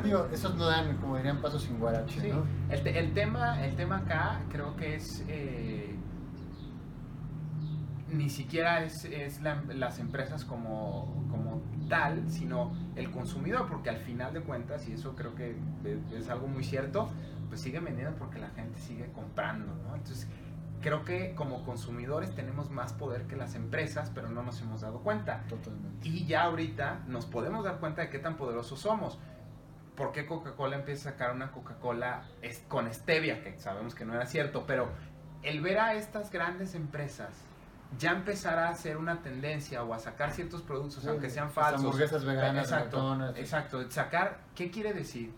digo, esos no dan, como dirían, pasos sin guarache, ¿no? el, el, tema, el tema acá creo que es eh, ni siquiera es, es las empresas como, como tal, sino el consumidor, porque al final de cuentas, y eso creo que es algo muy cierto, pues sigue vendiendo porque la gente sigue comprando, ¿no? Entonces, creo que como consumidores tenemos más poder que las empresas, pero no nos hemos dado cuenta. Totalmente. Y ya ahorita nos podemos dar cuenta de qué tan poderosos somos. ¿Por qué Coca-Cola empieza a sacar una Coca-Cola con stevia? Que sabemos que no era cierto, pero el ver a estas grandes empresas ya empezará a ser una tendencia o a sacar ciertos productos, aunque sean falsos. Hamburguesas veganas, exacto, exacto. Sacar, ¿qué quiere decir?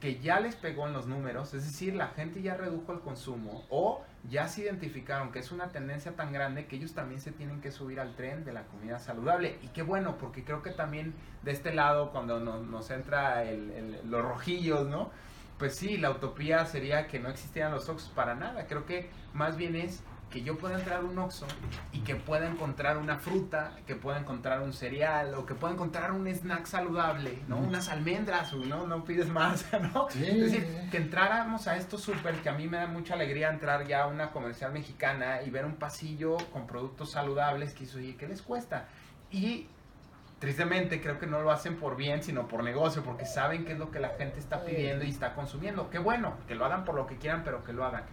que ya les pegó en los números, es decir, la gente ya redujo el consumo o ya se identificaron que es una tendencia tan grande que ellos también se tienen que subir al tren de la comida saludable. Y qué bueno, porque creo que también de este lado, cuando nos, entra los rojillos, ¿no? Pues sí, la utopía sería que no existieran los Oxos para nada. Creo que más bien es que yo pueda entrar a un Oxxo y que pueda encontrar una fruta, que pueda encontrar un cereal o que pueda encontrar un snack saludable, ¿no? Unas almendras, ¿no? No pides más, ¿no? es decir, que entráramos a esto súper, que a mí me da mucha alegría entrar ya a una comercial mexicana y ver un pasillo con productos saludables que oye, ¿qué les cuesta? Y tristemente creo que no lo hacen por bien, sino por negocio, porque saben qué es lo que la gente está pidiendo y está consumiendo. Qué bueno, que lo hagan por lo que quieran, pero que lo hagan.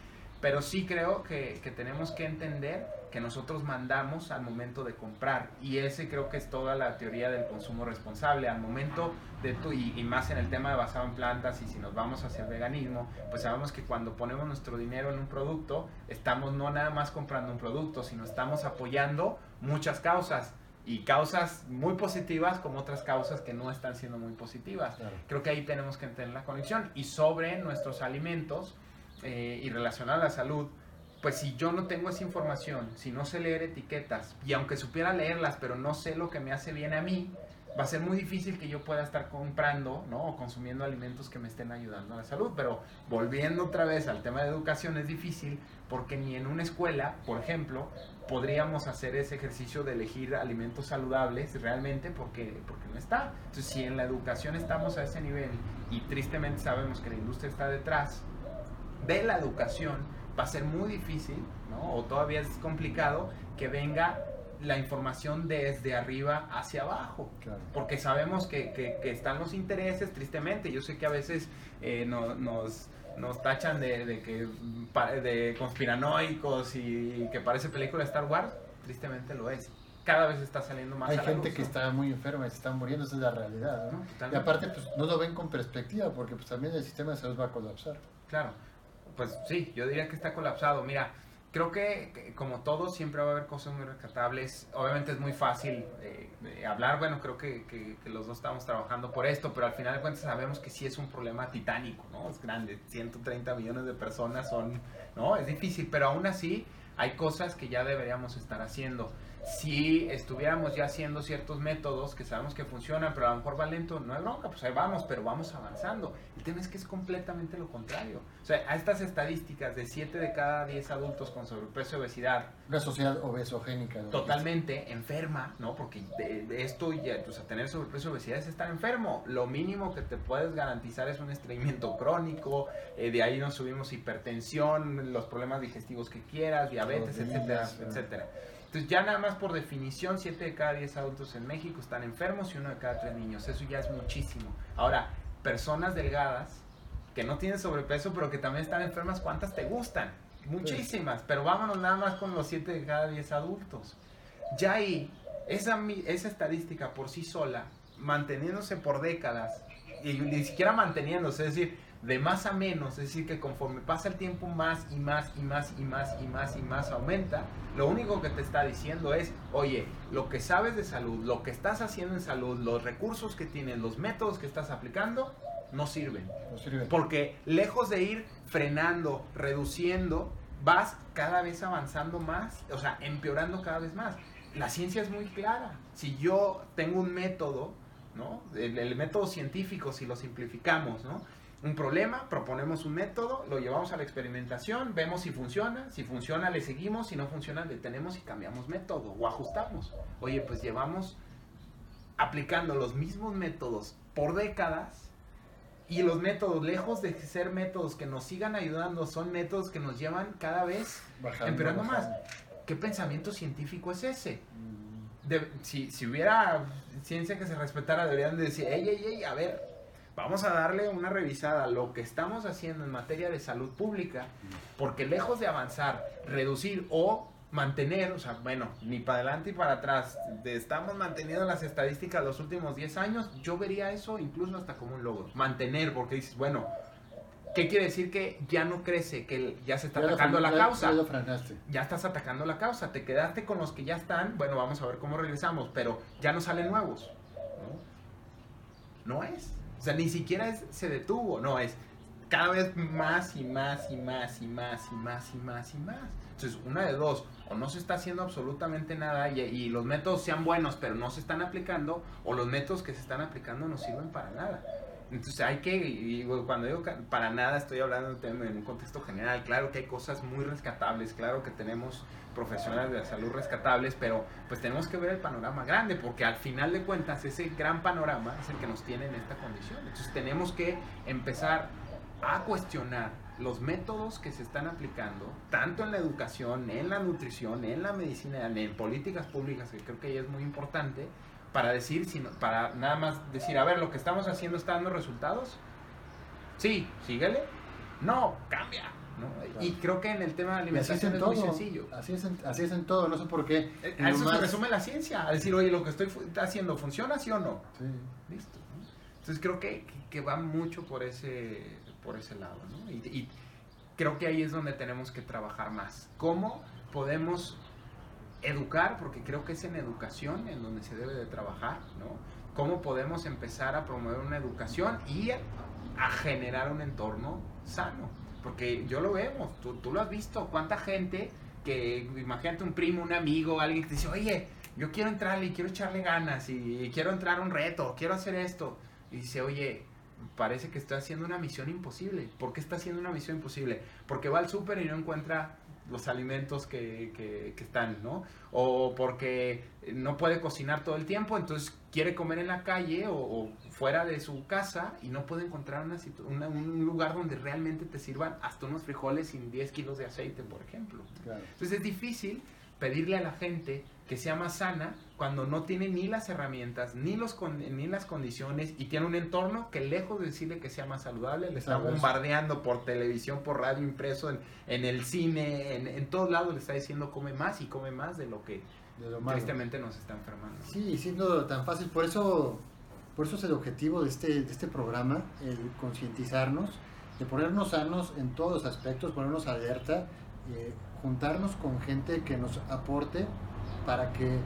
Pero sí creo que, tenemos que entender que nosotros mandamos al momento de comprar. Y ese creo que es toda la teoría del consumo responsable. Al momento de tu, y, más en el tema de basado en plantas y si nos vamos hacia el veganismo, pues sabemos que cuando ponemos nuestro dinero en un producto, estamos no nada más comprando un producto, sino estamos apoyando muchas causas y causas muy positivas como otras causas que no están siendo muy positivas. Creo que ahí tenemos que entender la conexión. Y sobre nuestros alimentos, eh, y relacionada a la salud, pues si yo no tengo esa información, si no sé leer etiquetas, y aunque supiera leerlas, pero no sé lo que me hace bien a mí, va a ser muy difícil que yo pueda estar comprando ¿no? o consumiendo alimentos que me estén ayudando a la salud. Pero volviendo otra vez al tema de educación es difícil porque ni en una escuela, por ejemplo, podríamos hacer ese ejercicio de elegir alimentos saludables realmente porque, porque no está. Entonces si en la educación estamos a ese nivel y tristemente sabemos que la industria está detrás, de la educación, va a ser muy difícil, ¿no? o todavía es complicado, que venga la información desde arriba hacia abajo. Porque sabemos que, que, están los intereses, tristemente. Yo sé que a veces eh, nos, nos tachan de, de, que, de conspiranoicos y que parece película de Star Wars. Tristemente lo es. Cada vez está saliendo más. Hay gente que está muy enferma y se están muriendo, esa es la realidad. y aparte, pues no lo ven con perspectiva porque pues, también el sistema de salud va a colapsar. Claro pues sí, yo diría que está colapsado. Mira, creo que, como todo siempre va a haber cosas muy rescatables. Obviamente es muy fácil eh, hablar, bueno, creo que, que, los dos estamos trabajando por esto, pero al final de cuentas sabemos que sí es un problema titánico, ¿no? Es grande, 130 millones de personas son, ¿no? Es difícil, pero aún así hay cosas que ya deberíamos estar haciendo si estuviéramos ya haciendo ciertos métodos que sabemos que funcionan, pero a lo mejor va lento, no hay bronca, pues ahí vamos, pero vamos avanzando. El tema es que es completamente lo contrario. O sea, a estas estadísticas de 7 de cada 10 adultos con sobrepeso y obesidad. Una sociedad obesogénica. Totalmente enferma, ¿no? Porque de, esto, ya, pues, tener sobrepeso y obesidad es estar enfermo. Lo mínimo que te puedes garantizar es un estreñimiento crónico, eh, de ahí nos subimos hipertensión, los problemas digestivos que quieras, diabetes, etcétera, etcétera. Entonces ya nada más por definición, 7 de cada 10 adultos en México están enfermos y uno de cada 3 niños. Eso ya es muchísimo. Ahora, personas delgadas que no tienen sobrepeso pero que también están enfermas, ¿cuántas te gustan? Muchísimas, pero vámonos nada más con los 7 de cada 10 adultos. Ya ahí, esa, esa estadística por sí sola, manteniéndose por décadas, y ni siquiera manteniéndose, es decir, de más a menos, es decir, que conforme pasa el tiempo más y más y más y más y más y más aumenta, lo único que te está diciendo es, oye, lo que sabes de salud, lo que estás haciendo en salud, los recursos que tienes, los métodos que estás aplicando, no sirven. No sirven. Porque lejos de ir frenando, reduciendo, vas cada vez avanzando más, o sea, empeorando cada vez más. La ciencia es muy clara. Si yo tengo un método, ¿no? El, el método científico, si lo simplificamos, ¿no? Un problema, proponemos un método, lo llevamos a la experimentación, vemos si funciona, si funciona le seguimos, si no funciona detenemos y cambiamos método o ajustamos. Oye, pues llevamos aplicando los mismos métodos por décadas y los métodos, lejos de ser métodos que nos sigan ayudando, son métodos que nos llevan cada vez empeorando más. ¿Qué pensamiento científico es ese? Mm. si, si hubiera ciencia que se respetara, deberían decir, ey, ey, ey, a ver, vamos a darle una revisada a lo que estamos haciendo en materia de salud pública, porque lejos de avanzar, reducir o mantener, o sea, bueno, ni para adelante y para atrás, estamos manteniendo las estadísticas los últimos 10 años, yo vería eso incluso hasta como un logro. Mantener, porque dices, bueno, ¿qué quiere decir que ya no crece, que ya se está atacando la causa? Ya, estás atacando la causa, te quedaste con los que ya están, bueno, vamos a ver cómo regresamos, pero ya no salen nuevos. no es. O sea, ni siquiera se detuvo, no, es cada vez más y más y más y más y más y más y más. Entonces, una de dos, o no se está haciendo absolutamente nada y, y, los métodos sean buenos, pero no se están aplicando, o los métodos que se están aplicando no sirven para nada. Entonces hay que, y cuando digo para nada estoy hablando en un contexto general, claro que hay cosas muy rescatables, claro que tenemos profesionales de la salud rescatables, pero pues tenemos que ver el panorama grande, porque al final de cuentas ese gran panorama es el que nos tiene en esta condición. Entonces tenemos que empezar a cuestionar los métodos que se están aplicando, tanto en la educación, en la nutrición, en la medicina, en políticas públicas, que creo que es muy importante, para decir, sino, para nada más decir, a ver, lo que estamos haciendo está dando resultados. Sí, síguele. No, cambia. Y creo que en el tema de alimentación es, muy sencillo. Así es, en, así es en todo, no sé por qué. Eh, a eso se resume la ciencia, a decir, oye, lo que estoy haciendo, ¿funciona sí o no? Sí. Listo. Entonces creo que, que, va mucho por ese, por ese lado, ¿no? Y, y creo que ahí es donde tenemos que trabajar más. ¿Cómo podemos educar, porque creo que es en educación en donde se debe de trabajar, ¿no? ¿Cómo podemos empezar a promover una educación y a, generar un entorno sano? Porque yo lo vemos, tú, tú, lo has visto, cuánta gente que, imagínate un primo, un amigo, alguien que te dice, oye, yo quiero entrarle y quiero echarle ganas y quiero entrar a un reto, quiero hacer esto. Y dice, oye, parece que estoy haciendo una misión imposible. ¿Por qué está haciendo una misión imposible? Porque va al súper y no encuentra los alimentos que, que, están, ¿no? O porque no puede cocinar todo el tiempo, entonces quiere comer en la calle o, fuera de su casa y no puede encontrar una, un lugar donde realmente te sirvan hasta unos frijoles sin 10 kilos de aceite, por ejemplo. Entonces es difícil pedirle a la gente que sea más sana cuando no tiene ni las herramientas, ni, los ni las condiciones y tiene un entorno que lejos de decirle que sea más saludable, le está bombardeando por televisión, por radio impreso, en, el cine, en, todos lados le está diciendo come más y come más de lo que tristemente nos está enfermando. Sí, siendo tan fácil, por eso, por eso es el objetivo de este, de este programa, el concientizarnos, de ponernos sanos en todos los aspectos, ponernos alerta, eh, juntarnos con gente que nos aporte para que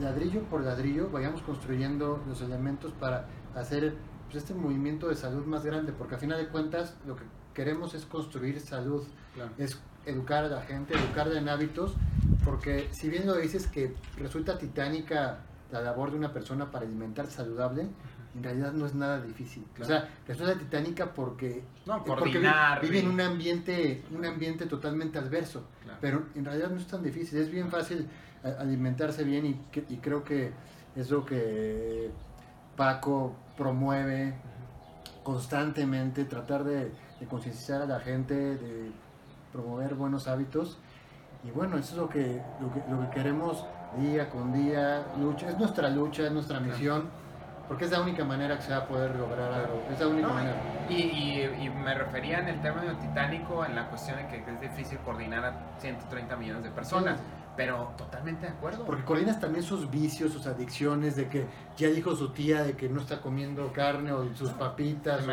ladrillo por ladrillo vayamos construyendo los elementos para hacer pues, este movimiento de salud más grande, porque a final de cuentas lo que queremos es construir salud, es educar a la gente, educarla en hábitos, porque si bien lo dices que resulta titánica la labor de una persona para alimentar saludable, en realidad no es nada difícil. O sea, resulta titánica porque, no, porque vive en un ambiente, un ambiente totalmente adverso. Pero en realidad no es tan difícil, es bien fácil alimentarse bien y, y creo que es lo que Paco promueve constantemente, tratar de, concienciar a la gente, de promover buenos hábitos. Y bueno, eso es lo que, lo que, lo que queremos día con día, lucha, es nuestra lucha, es nuestra misión, porque es la única manera que se va a poder lograr algo, es la única manera. Y, y, y, me refería en el tema de Titánico, en la cuestión de que es difícil coordinar a 130 millones de personas. Pero totalmente de acuerdo. Porque coordinas también sus vicios, sus adicciones, de que ya dijo su tía de que no está comiendo carne o sus papitas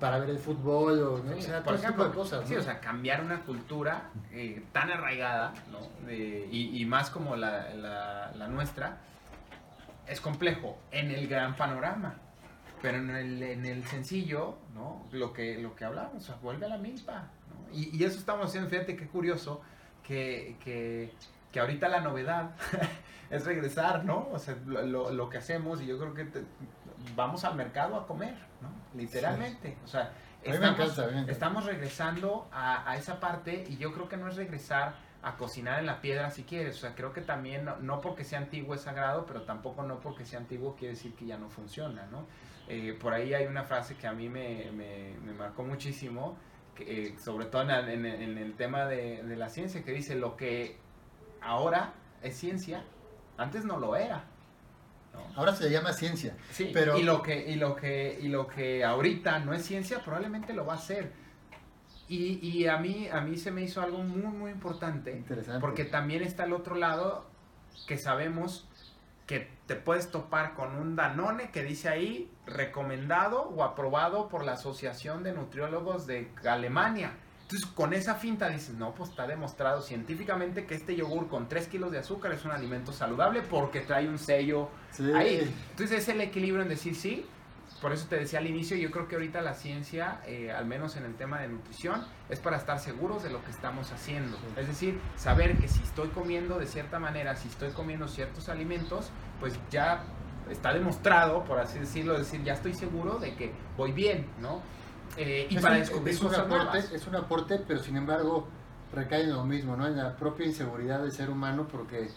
para ver el fútbol o, ¿no? por ejemplo, cosas. Sí, o sea, cambiar una cultura eh, tan arraigada, ¿no? y, más como la, la, nuestra, es complejo en el gran panorama. Pero en el, en el sencillo, ¿no? Lo que, lo que hablamos, o sea, vuelve a la misma. Y, y, eso estamos haciendo, fíjate qué curioso, que, que que ahorita la novedad es regresar, ¿no? O sea, lo, lo que hacemos y yo creo que vamos al mercado a comer, ¿no? Literalmente. O sea, estamos, estamos regresando a, a, esa parte y yo creo que no es regresar a cocinar en la piedra si quieres. O sea, creo que también, no, no porque sea antiguo es sagrado, pero tampoco no porque sea antiguo quiere decir que ya no funciona, ¿no? Eh, por ahí hay una frase que a mí me, me, me marcó muchísimo, que, eh, sobre todo en, en, el tema de, de la ciencia, que dice lo que ahora es ciencia, antes no lo era. Ahora se llama ciencia. Sí, pero... y, lo que, y, lo que, y lo que ahorita no es ciencia probablemente lo va a ser. Y, y a, mí, a mí se me hizo algo muy, muy importante. Interesante. Porque también está el otro lado que sabemos que te puedes topar con un Danone que dice ahí recomendado o aprobado por la Asociación de Nutriólogos de Alemania. Entonces, con esa finta dices, no, pues está demostrado científicamente que este yogur con 3 kilos de azúcar es un alimento saludable porque trae un sello ahí. Entonces, es el equilibrio en decir sí, por eso te decía al inicio, yo creo que ahorita la ciencia, eh, al menos en el tema de nutrición, es para estar seguros de lo que estamos haciendo. Es decir, saber que si estoy comiendo de cierta manera, si estoy comiendo ciertos alimentos, pues ya está demostrado, por así decirlo, es decir, ya estoy seguro de que voy bien, ¿no? Eh, y para descubrir es un, aporte, es un aporte, pero sin embargo recae en lo mismo, ¿no? En la propia inseguridad del ser humano, porque,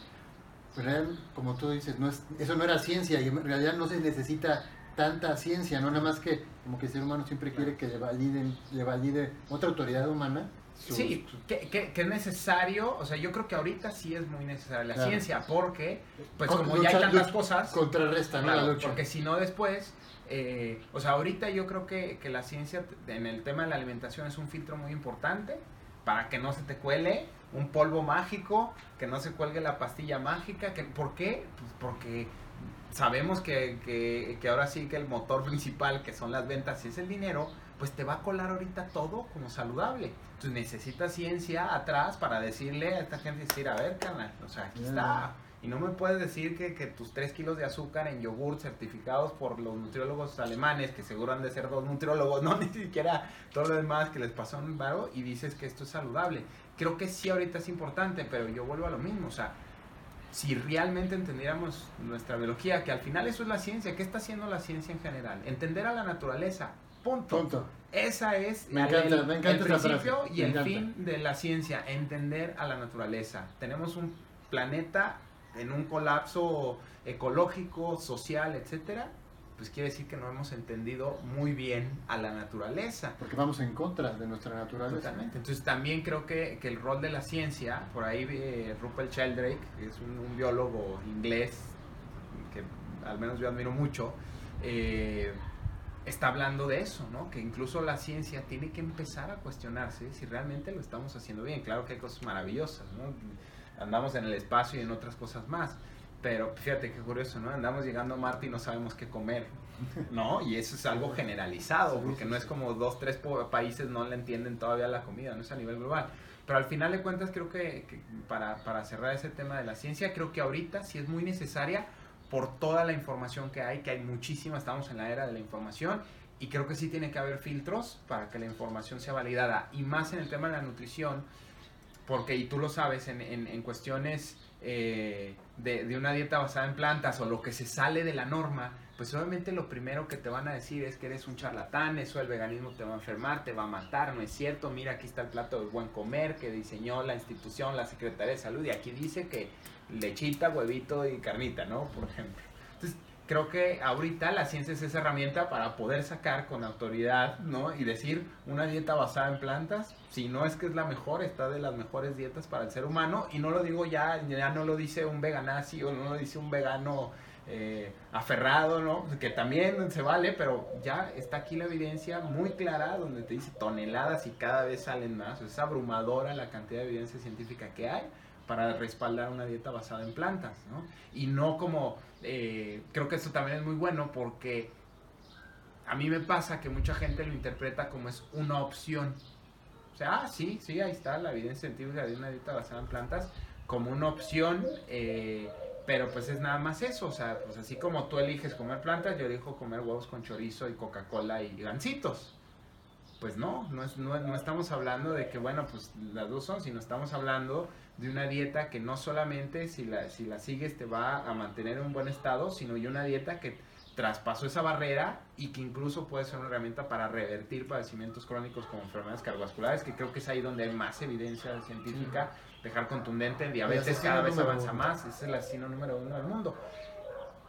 como tú dices, no es, eso no era ciencia y en realidad no se necesita tanta ciencia, no nada más que como que el ser humano siempre quiere que le validen, le valide otra autoridad humana. sí, que, es necesario, o sea, yo creo que ahorita sí es muy necesaria la ciencia, porque, pues como ya hay tantas cosas... Contrarresta, ¿no? Porque si no después, eh, o sea, ahorita yo creo que, que la ciencia en el tema de la alimentación es un filtro muy importante para que no se te cuele un polvo mágico, que no se cuelgue la pastilla mágica. Que, ¿Por qué? Pues porque sabemos que, ahora sí que el motor principal, que son las ventas, y es el dinero, pues te va a colar ahorita todo como saludable. Entonces necesitas ciencia atrás para decirle a esta gente, decir, a ver, carnal, o sea, aquí está. Y no me puedes decir que, tus 3 kilos de azúcar en yogur certificados por los nutriólogos alemanes, que seguro han de ser dos nutriólogos, no ni siquiera todo lo demás que les pasó un varo, y dices que esto es saludable. Creo que sí ahorita es importante, pero yo vuelvo a lo mismo, o sea, si realmente entendiéramos nuestra biología, que al final eso es la ciencia, ¿qué está haciendo la ciencia en general? Entender a la naturaleza, punto. punto. Esa es me encanta, el, el principio y el fin de la ciencia, entender a la naturaleza. Tenemos un planeta en un colapso ecológico, social, etcétera, pues quiere decir que no hemos entendido muy bien a la naturaleza. Porque vamos en contra de nuestra naturaleza. Totalmente. Entonces también creo que, que el rol de la ciencia, por ahí eh, Rupert Sheldrake, que es un, biólogo inglés, que al menos yo admiro mucho, eh, está hablando de eso, ¿no? Que incluso la ciencia tiene que empezar a cuestionarse si realmente lo estamos haciendo bien. Claro que hay cosas maravillosas, ¿no? Andamos en el espacio y en otras cosas más pero fíjate qué curioso, ¿no? Andamos llegando a Marte y no sabemos qué comer, ¿no? Y eso es algo generalizado, porque no es como dos, tres países no le entienden todavía la comida, no es a nivel global. Pero al final de cuentas creo que, para, para, cerrar ese tema de la ciencia, creo que ahorita sí es muy necesaria por toda la información que hay, que hay muchísima, estamos en la era de la información y creo que sí tiene que haber filtros para que la información sea validada y más en el tema de la nutrición, porque y tú lo sabes, en, en, en cuestiones eh, de, una dieta basada en plantas o lo que se sale de la norma, pues obviamente lo primero que te van a decir es que eres un charlatán, eso el veganismo te va a enfermar, te va a matar, no es cierto, mira aquí está el plato de buen comer que diseñó la institución, la Secretaría de Salud y aquí dice que lechita, huevito y carnita, ¿no? Por ejemplo. Entonces, creo que ahorita la ciencia es esa herramienta para poder sacar con autoridad, ¿no? Y decir una dieta basada en plantas, si no es que es la mejor, está de las mejores dietas para el ser humano. Y no lo digo ya, ya no lo dice un veganazi o no lo dice un vegano eh, aferrado, ¿no? Que también se vale, pero ya está aquí la evidencia muy clara donde te dice toneladas y cada vez salen más. Es abrumadora la cantidad de evidencia científica que hay para respaldar una dieta basada en plantas, ¿no? Y no como, eh, creo que eso también es muy bueno porque a mí me pasa que mucha gente lo interpreta como es una opción. O sea, ah, sí, sí, ahí está la evidencia científica de una dieta basada en plantas como una opción, eh, pero pues es nada más eso, o sea, pues así como tú eliges comer plantas, yo elijo comer huevos con chorizo y Coca-Cola y gancitos. Pues no, no, es, no, no estamos hablando de que, bueno, pues las dos son, sino estamos hablando de una dieta que no solamente si la, si la sigues te va a mantener en un buen estado, sino y una dieta que traspasó esa barrera y que incluso puede ser una herramienta para revertir padecimientos crónicos como enfermedades cardiovasculares, que creo que es ahí donde hay más evidencia científica, dejar contundente en diabetes cada vez avanza más, es el asesino número uno del mundo.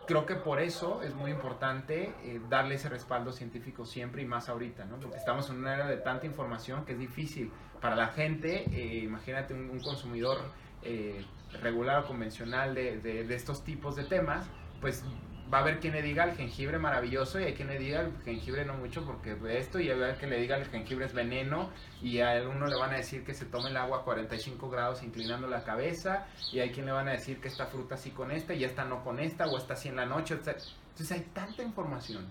Creo que por eso es muy importante eh, darle ese respaldo científico siempre y más ahorita, ¿no? Porque estamos en una era de tanta información que es difícil para la gente, eh, imagínate un, consumidor eh, regular o convencional de, de, estos tipos de temas, pues va a haber quien le diga el jengibre maravilloso y hay quien le diga el jengibre no mucho porque de esto y hay quien le diga el jengibre es veneno y a uno le van a decir que se tome el agua a 45 grados inclinando la cabeza y hay quien le van a decir que esta fruta sí con esta y esta no con esta o esta sí en la noche. Entonces hay tanta información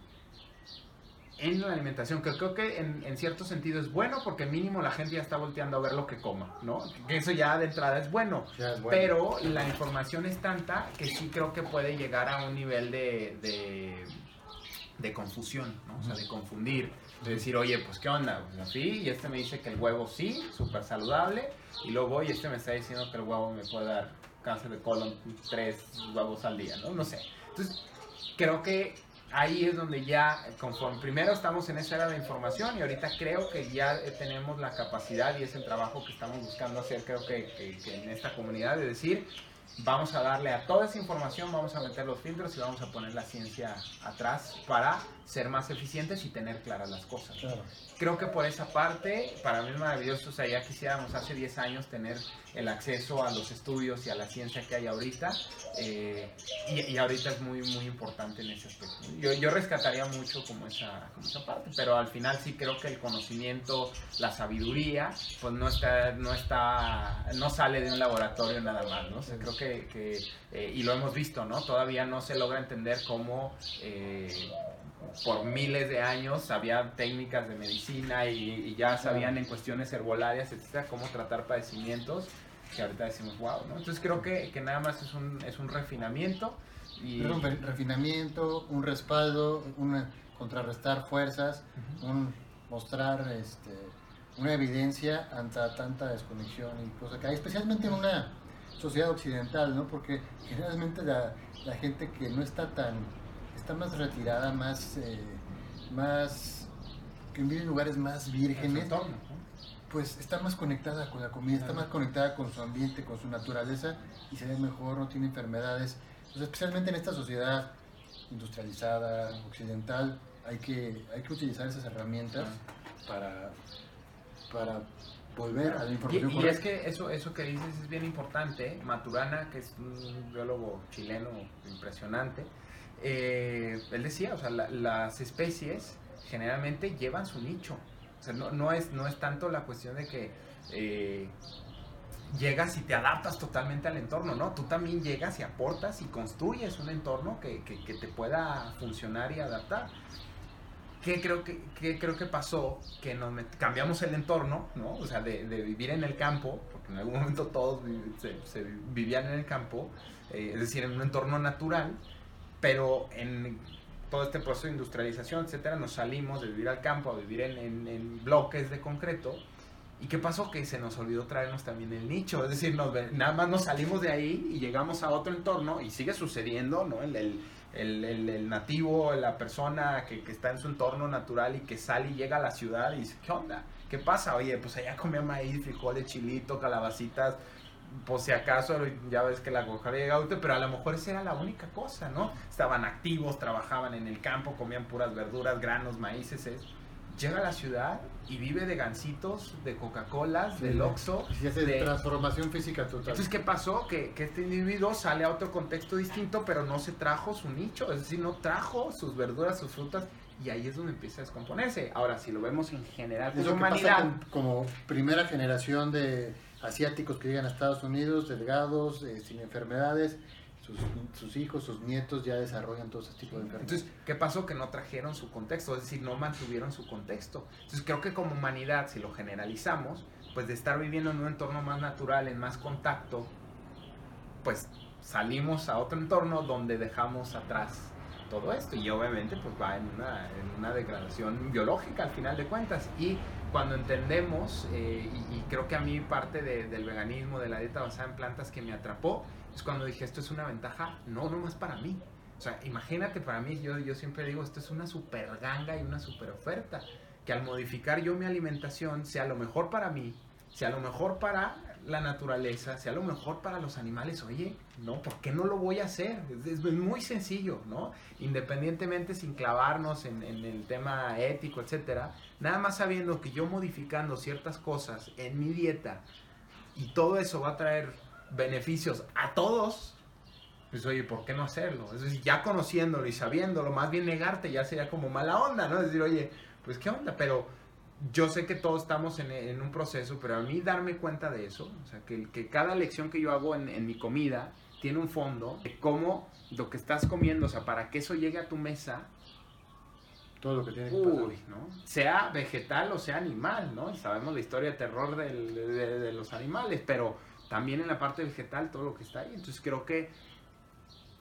en la alimentación, que creo que en, cierto sentido es bueno porque mínimo la gente ya está volteando a ver lo que coma, ¿no? Eso ya de entrada es bueno, pero la información es tanta que sí creo que puede llegar a un nivel de, de confusión, ¿no? O sea, de confundir, de decir, oye, pues qué onda, pues y este me dice que el huevo sí, súper saludable, y luego voy y este me está diciendo que el huevo me puede dar cáncer de colon tres huevos al día, ¿no? No sé. Entonces, creo que ahí es donde ya, conforme primero estamos en esa era de información y ahorita creo que ya tenemos la capacidad y es el trabajo que estamos buscando hacer, creo que, que en esta comunidad, de decir, vamos a darle a toda esa información, vamos a meter los filtros y vamos a poner la ciencia atrás para ser más eficientes y tener claras las cosas. Creo que por esa parte, para mí es maravilloso, o sea, ya quisiéramos hace 10 años tener el acceso a los estudios y a la ciencia que hay ahorita, eh, y, ahorita es muy, muy importante en ese aspecto. Yo, yo rescataría mucho como esa, como esa parte, pero al final sí creo que el conocimiento, la sabiduría, pues no está, no está, no sale de un laboratorio nada más, ¿no? O sea, creo que, que eh, y lo hemos visto, ¿no? Todavía no se logra entender cómo... Eh, por miles de años había técnicas de medicina y, ya sabían en cuestiones herbolarias, etcétera, cómo tratar padecimientos que ahorita decimos, wow, ¿no? Entonces creo que, que nada más es un, es un refinamiento. Y... un refinamiento, un respaldo, un contrarrestar fuerzas, un mostrar este, una evidencia ante tanta desconexión y cosas que hay, especialmente en una sociedad occidental, ¿no? Porque generalmente la, la gente que no está tan está más retirada, más, eh, más que vive en lugares más vírgenes, pues está más conectada con la comida, está más conectada con su ambiente, con su naturaleza y se ve mejor, no tiene enfermedades. especialmente en esta sociedad industrializada, occidental, hay que, hay que utilizar esas herramientas para, para volver a la información. Y, y es que eso, eso que dices es bien importante. Maturana, que es un biólogo chileno impresionante, eh, él decía, o sea, las especies generalmente llevan su nicho. O sea, no, no, es, no es tanto la cuestión de que eh, llegas y te adaptas totalmente al entorno, ¿no? Tú también llegas y aportas y construyes un entorno que, que, te pueda funcionar y adaptar. ¿Qué creo que, creo que pasó? Que nos cambiamos el entorno, ¿no? O sea, de, vivir en el campo, porque en algún momento todos vivían en el campo, eh, es decir, en un entorno natural, pero en todo este proceso de industrialización, etcétera, nos salimos de vivir al campo a vivir en, bloques de concreto. ¿Y qué pasó? Que se nos olvidó traernos también el nicho. Es decir, nada más nos salimos de ahí y llegamos a otro entorno y sigue sucediendo, ¿no? El, el, el, nativo, la persona que, que, está en su entorno natural y que sale y llega a la ciudad y dice, ¿qué onda? ¿Qué pasa? Oye, pues allá comía maíz, frijoles, chilito, calabacitas, pues si acaso ya ves que la de gaute, pero a lo mejor esa era la única cosa, ¿no? Estaban activos, trabajaban en el campo, comían puras verduras, granos, maíces. Llega a la ciudad y vive de gancitos, de Coca-Colas, del Oxxo. de transformación física total. Entonces, ¿qué pasó? Que, que, este individuo sale a otro contexto distinto, pero no se trajo su nicho, es decir, no trajo sus verduras, sus frutas, y ahí es donde empieza a descomponerse. Ahora, si lo vemos en general, como humanidad. como primera generación de asiáticos que llegan a Estados Unidos, delgados, eh, sin enfermedades, sus, hijos, sus nietos ya desarrollan todo ese tipo de enfermedades. Entonces, ¿qué pasó? Que no trajeron su contexto, es decir, no mantuvieron su contexto. Entonces, creo que como humanidad, si lo generalizamos, pues de estar viviendo en un entorno más natural, en más contacto, pues salimos a otro entorno donde dejamos atrás todo esto y obviamente pues va en una, en una degradación biológica al final de cuentas y cuando entendemos, eh, y, creo que a mí parte del veganismo, de la dieta basada en plantas que me atrapó, es cuando dije, esto es una ventaja, no, no más para mí. O sea, imagínate para mí, yo, yo siempre digo, esto es una super ganga y una super oferta, que al modificar yo mi alimentación sea lo mejor para mí, sea lo mejor para la naturaleza, sea lo mejor para los animales, oye, no, ¿por qué no lo voy a hacer? Es, muy sencillo, ¿no? Independientemente sin clavarnos en, el tema ético, etcétera, nada más sabiendo que yo modificando ciertas cosas en mi dieta y todo eso va a traer beneficios a todos, pues oye, ¿por qué no hacerlo? Es decir, ya conociéndolo y sabiéndolo, más bien negarte ya sería como mala onda, ¿no? Es decir, oye, pues qué onda, pero yo sé que todos estamos en, un proceso, pero a mí darme cuenta de eso, o sea, que, que cada lección que yo hago en, mi comida tiene un fondo de cómo lo que estás comiendo, o sea, para que eso llegue a tu mesa, todo lo que tiene que Uy, ¿no? Sea vegetal o sea animal, ¿no? sabemos la historia de terror de, de, los animales, pero también en la parte vegetal todo lo que está ahí. Entonces creo que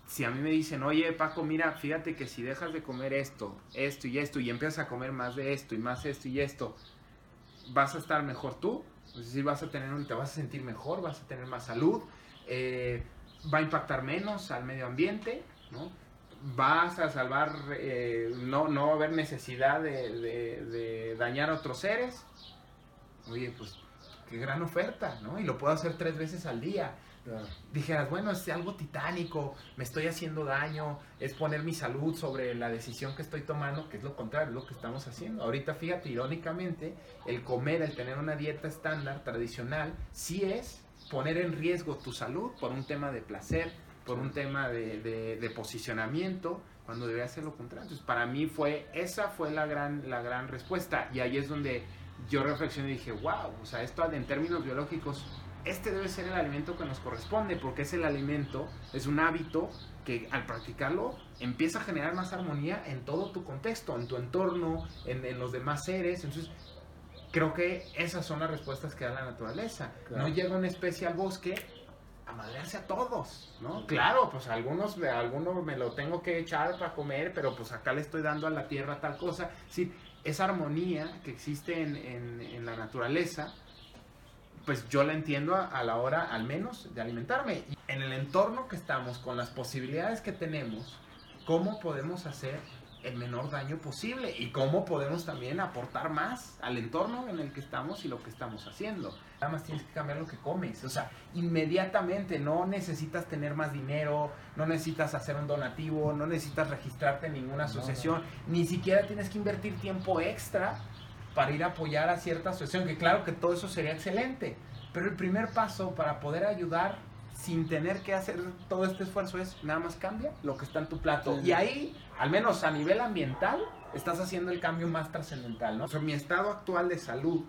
si a mí me dicen, oye Paco, mira, fíjate que si dejas de comer esto, esto y esto, y empiezas a comer más de esto y más esto y esto, vas a estar mejor tú, es decir, vas a tener, te vas a sentir mejor, vas a tener más salud, eh, va a impactar menos al medio ambiente, ¿no? vas a salvar, eh, no, no va a haber necesidad de, dañar a otros seres. Oye, pues qué gran oferta, ¿no? Y lo puedo hacer tres veces al día. Dijeras, bueno, es algo titánico, me estoy haciendo daño, es poner mi salud sobre la decisión que estoy tomando, que es lo contrario, es lo que estamos haciendo. Ahorita, fíjate, irónicamente, el comer, el tener una dieta estándar, tradicional, sí es poner en riesgo tu salud por un tema de placer, por un tema de, posicionamiento, cuando debería ser lo contrario. Entonces, para mí fue, esa fue la gran, la gran respuesta. Y ahí es donde yo reflexioné y dije, wow, o sea, esto en términos biológicos, este debe ser el alimento que nos corresponde, porque es el alimento, es un hábito que al practicarlo empieza a generar más armonía en todo tu contexto, en tu entorno, en, los demás seres. Entonces, creo que esas son las respuestas que da la naturaleza. No llega una especie al bosque a madrearse a todos, ¿no? Claro, pues algunos, algunos me lo tengo que echar para comer, pero pues acá le estoy dando a la tierra tal cosa. Sí, esa armonía que existe en, en, la naturaleza, pues yo la entiendo a, a, la hora, al menos, de alimentarme. Y en el entorno que estamos, con las posibilidades que tenemos, ¿cómo podemos hacer el menor daño posible? Y cómo podemos también aportar más al entorno en el que estamos y lo que estamos haciendo. Nada más tienes que cambiar lo que comes. O sea, inmediatamente no necesitas tener más dinero, no necesitas hacer un donativo, no necesitas registrarte en ninguna asociación, ni siquiera tienes que invertir tiempo extra para ir a apoyar a cierta asociación, que claro que todo eso sería excelente, pero el primer paso para poder ayudar sin tener que hacer todo este esfuerzo es nada más cambia lo que está en tu plato. Y ahí, al menos a nivel ambiental, estás haciendo el cambio más trascendental, ¿no? O sea, mi estado actual de salud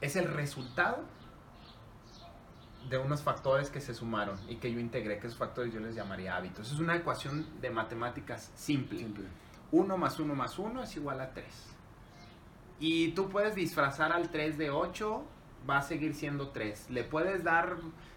es el resultado de unos factores que se sumaron y que yo integré, que esos factores yo les llamaría hábitos. Es una ecuación de matemáticas simple. 1 más 1 más 1 es igual a 3. Y tú puedes disfrazar al 3 de 8, va a seguir siendo 3. Le puedes dar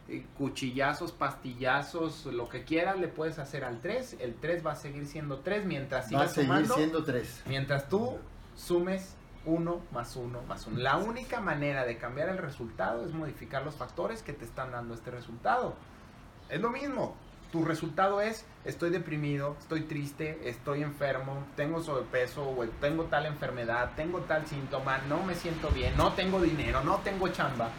eh, cuchillazos, pastillazos, lo que quieras, le puedes hacer al 3. El 3 va a seguir siendo 3 mientras sigas Va a seguir siendo 3. Mientras tú sumes 1 más 1 más 1. La única manera de cambiar el resultado es modificar los factores que te están dando este resultado. Es lo mismo. Tu resultado es, estoy deprimido, estoy triste, estoy enfermo, tengo sobrepeso, o tengo tal enfermedad, tengo tal síntoma, no me siento bien, no tengo dinero, no tengo chamba.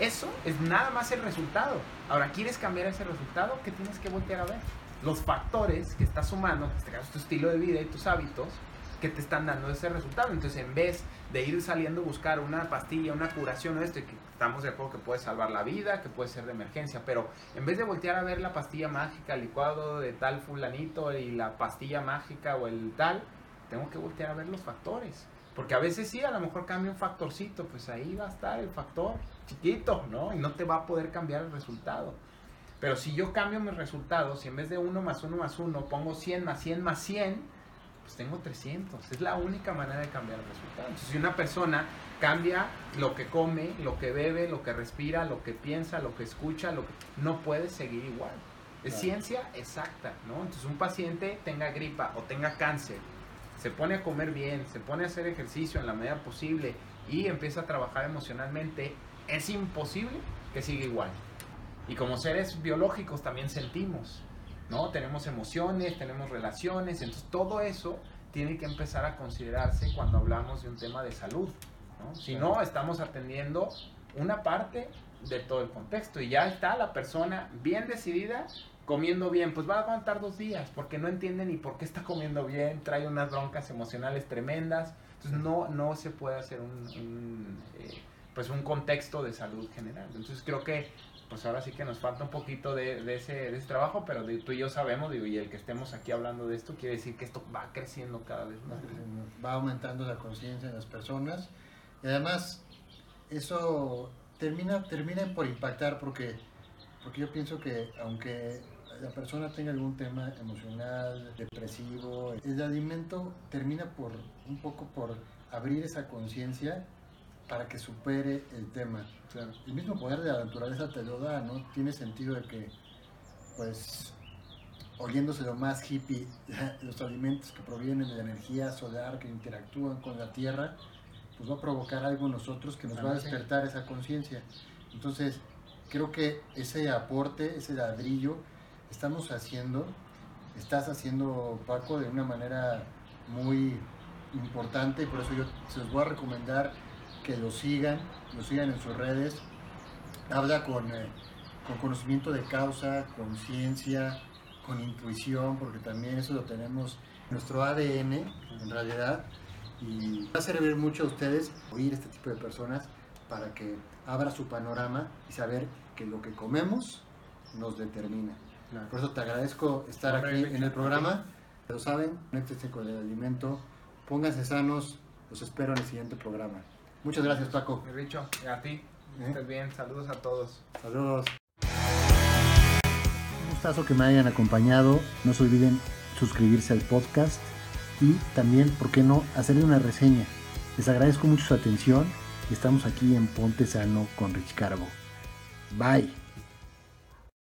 Eso es nada más el resultado. Ahora, ¿quieres cambiar ese resultado? ¿Qué tienes que voltear a ver? Los factores que estás sumando, en este caso tu estilo de vida y tus hábitos, que te están dando ese resultado. Entonces, en vez de ir saliendo a buscar una pastilla, una curación o esto, que estamos de acuerdo que puede salvar la vida, que puede ser de emergencia, pero en vez de voltear a ver la pastilla mágica, el licuado de tal fulanito y la pastilla mágica o el tal, tengo que voltear a ver los factores. Porque a veces sí, a lo mejor cambia un factorcito, pues ahí va a estar el factor chiquito, ¿no? Y no te va a poder cambiar el resultado. Pero si yo cambio mis resultados, si en vez de 1 más 1 más 1 pongo 100 más 100 más 100, pues tengo 300. Es la única manera de cambiar el resultado. Entonces, si una persona cambia lo que come, lo que bebe, lo que respira, lo que piensa, lo que escucha, lo que, no puede seguir igual. Es ciencia exacta, ¿no? Entonces, un paciente tenga gripa o tenga cáncer, se pone a comer bien, se pone a hacer ejercicio en la medida posible y empieza a trabajar emocionalmente, es imposible que siga igual. Y como seres biológicos también sentimos. ¿No? Tenemos emociones, tenemos relaciones, entonces todo eso tiene que empezar a considerarse cuando hablamos de un tema de salud, Si no, estamos atendiendo una parte de todo el contexto y ya está la persona bien decidida comiendo bien, pues va a aguantar dos días porque no entiende ni por qué está comiendo bien, trae unas broncas emocionales tremendas, entonces no, no se puede hacer un, eh, pues un contexto de salud general. Entonces creo que pues ahora sí que nos falta un poquito de, ese, trabajo, pero tú y yo sabemos, digo, y el que estemos aquí hablando de esto quiere decir que esto va creciendo cada vez más. Va aumentando la conciencia de las personas y además eso termina, termina por impactar porque, porque yo pienso que aunque la persona tenga algún tema emocional, depresivo, el alimento termina por un poco por abrir esa conciencia para que supere el tema. el mismo poder de la naturaleza te lo da, ¿no? Tiene sentido de que, pues, oyéndose lo más hippie, los alimentos que provienen de la energía solar, que interactúan con la tierra, pues va a provocar algo en nosotros que nos va a despertar esa conciencia. Entonces, creo que ese aporte, ese ladrillo, estamos haciendo, estás haciendo Paco de una manera muy importante y por eso yo se los voy a recomendar que lo sigan, lo sigan en sus redes. Habla con, eh, con conocimiento de causa, conciencia, con intuición, porque también eso lo tenemos en nuestro ADN en realidad. Y va a servir mucho a ustedes oír este tipo de personas para que abra su panorama y saber que lo que comemos nos determina. Por eso te agradezco estar aquí en el programa. Lo saben, conéctense con el alimento, pónganse sanos, los espero en el siguiente programa. Muchas gracias, Paco. Mi Richo, a ti. ¿Eh? Estés bien, saludos a todos. Saludos. Un gustazo que me hayan acompañado. No se olviden suscribirse al podcast y también, ¿por qué no?, hacerle una reseña. Les agradezco mucho su atención y estamos aquí en Ponte Sano con Rich Carbo. Bye.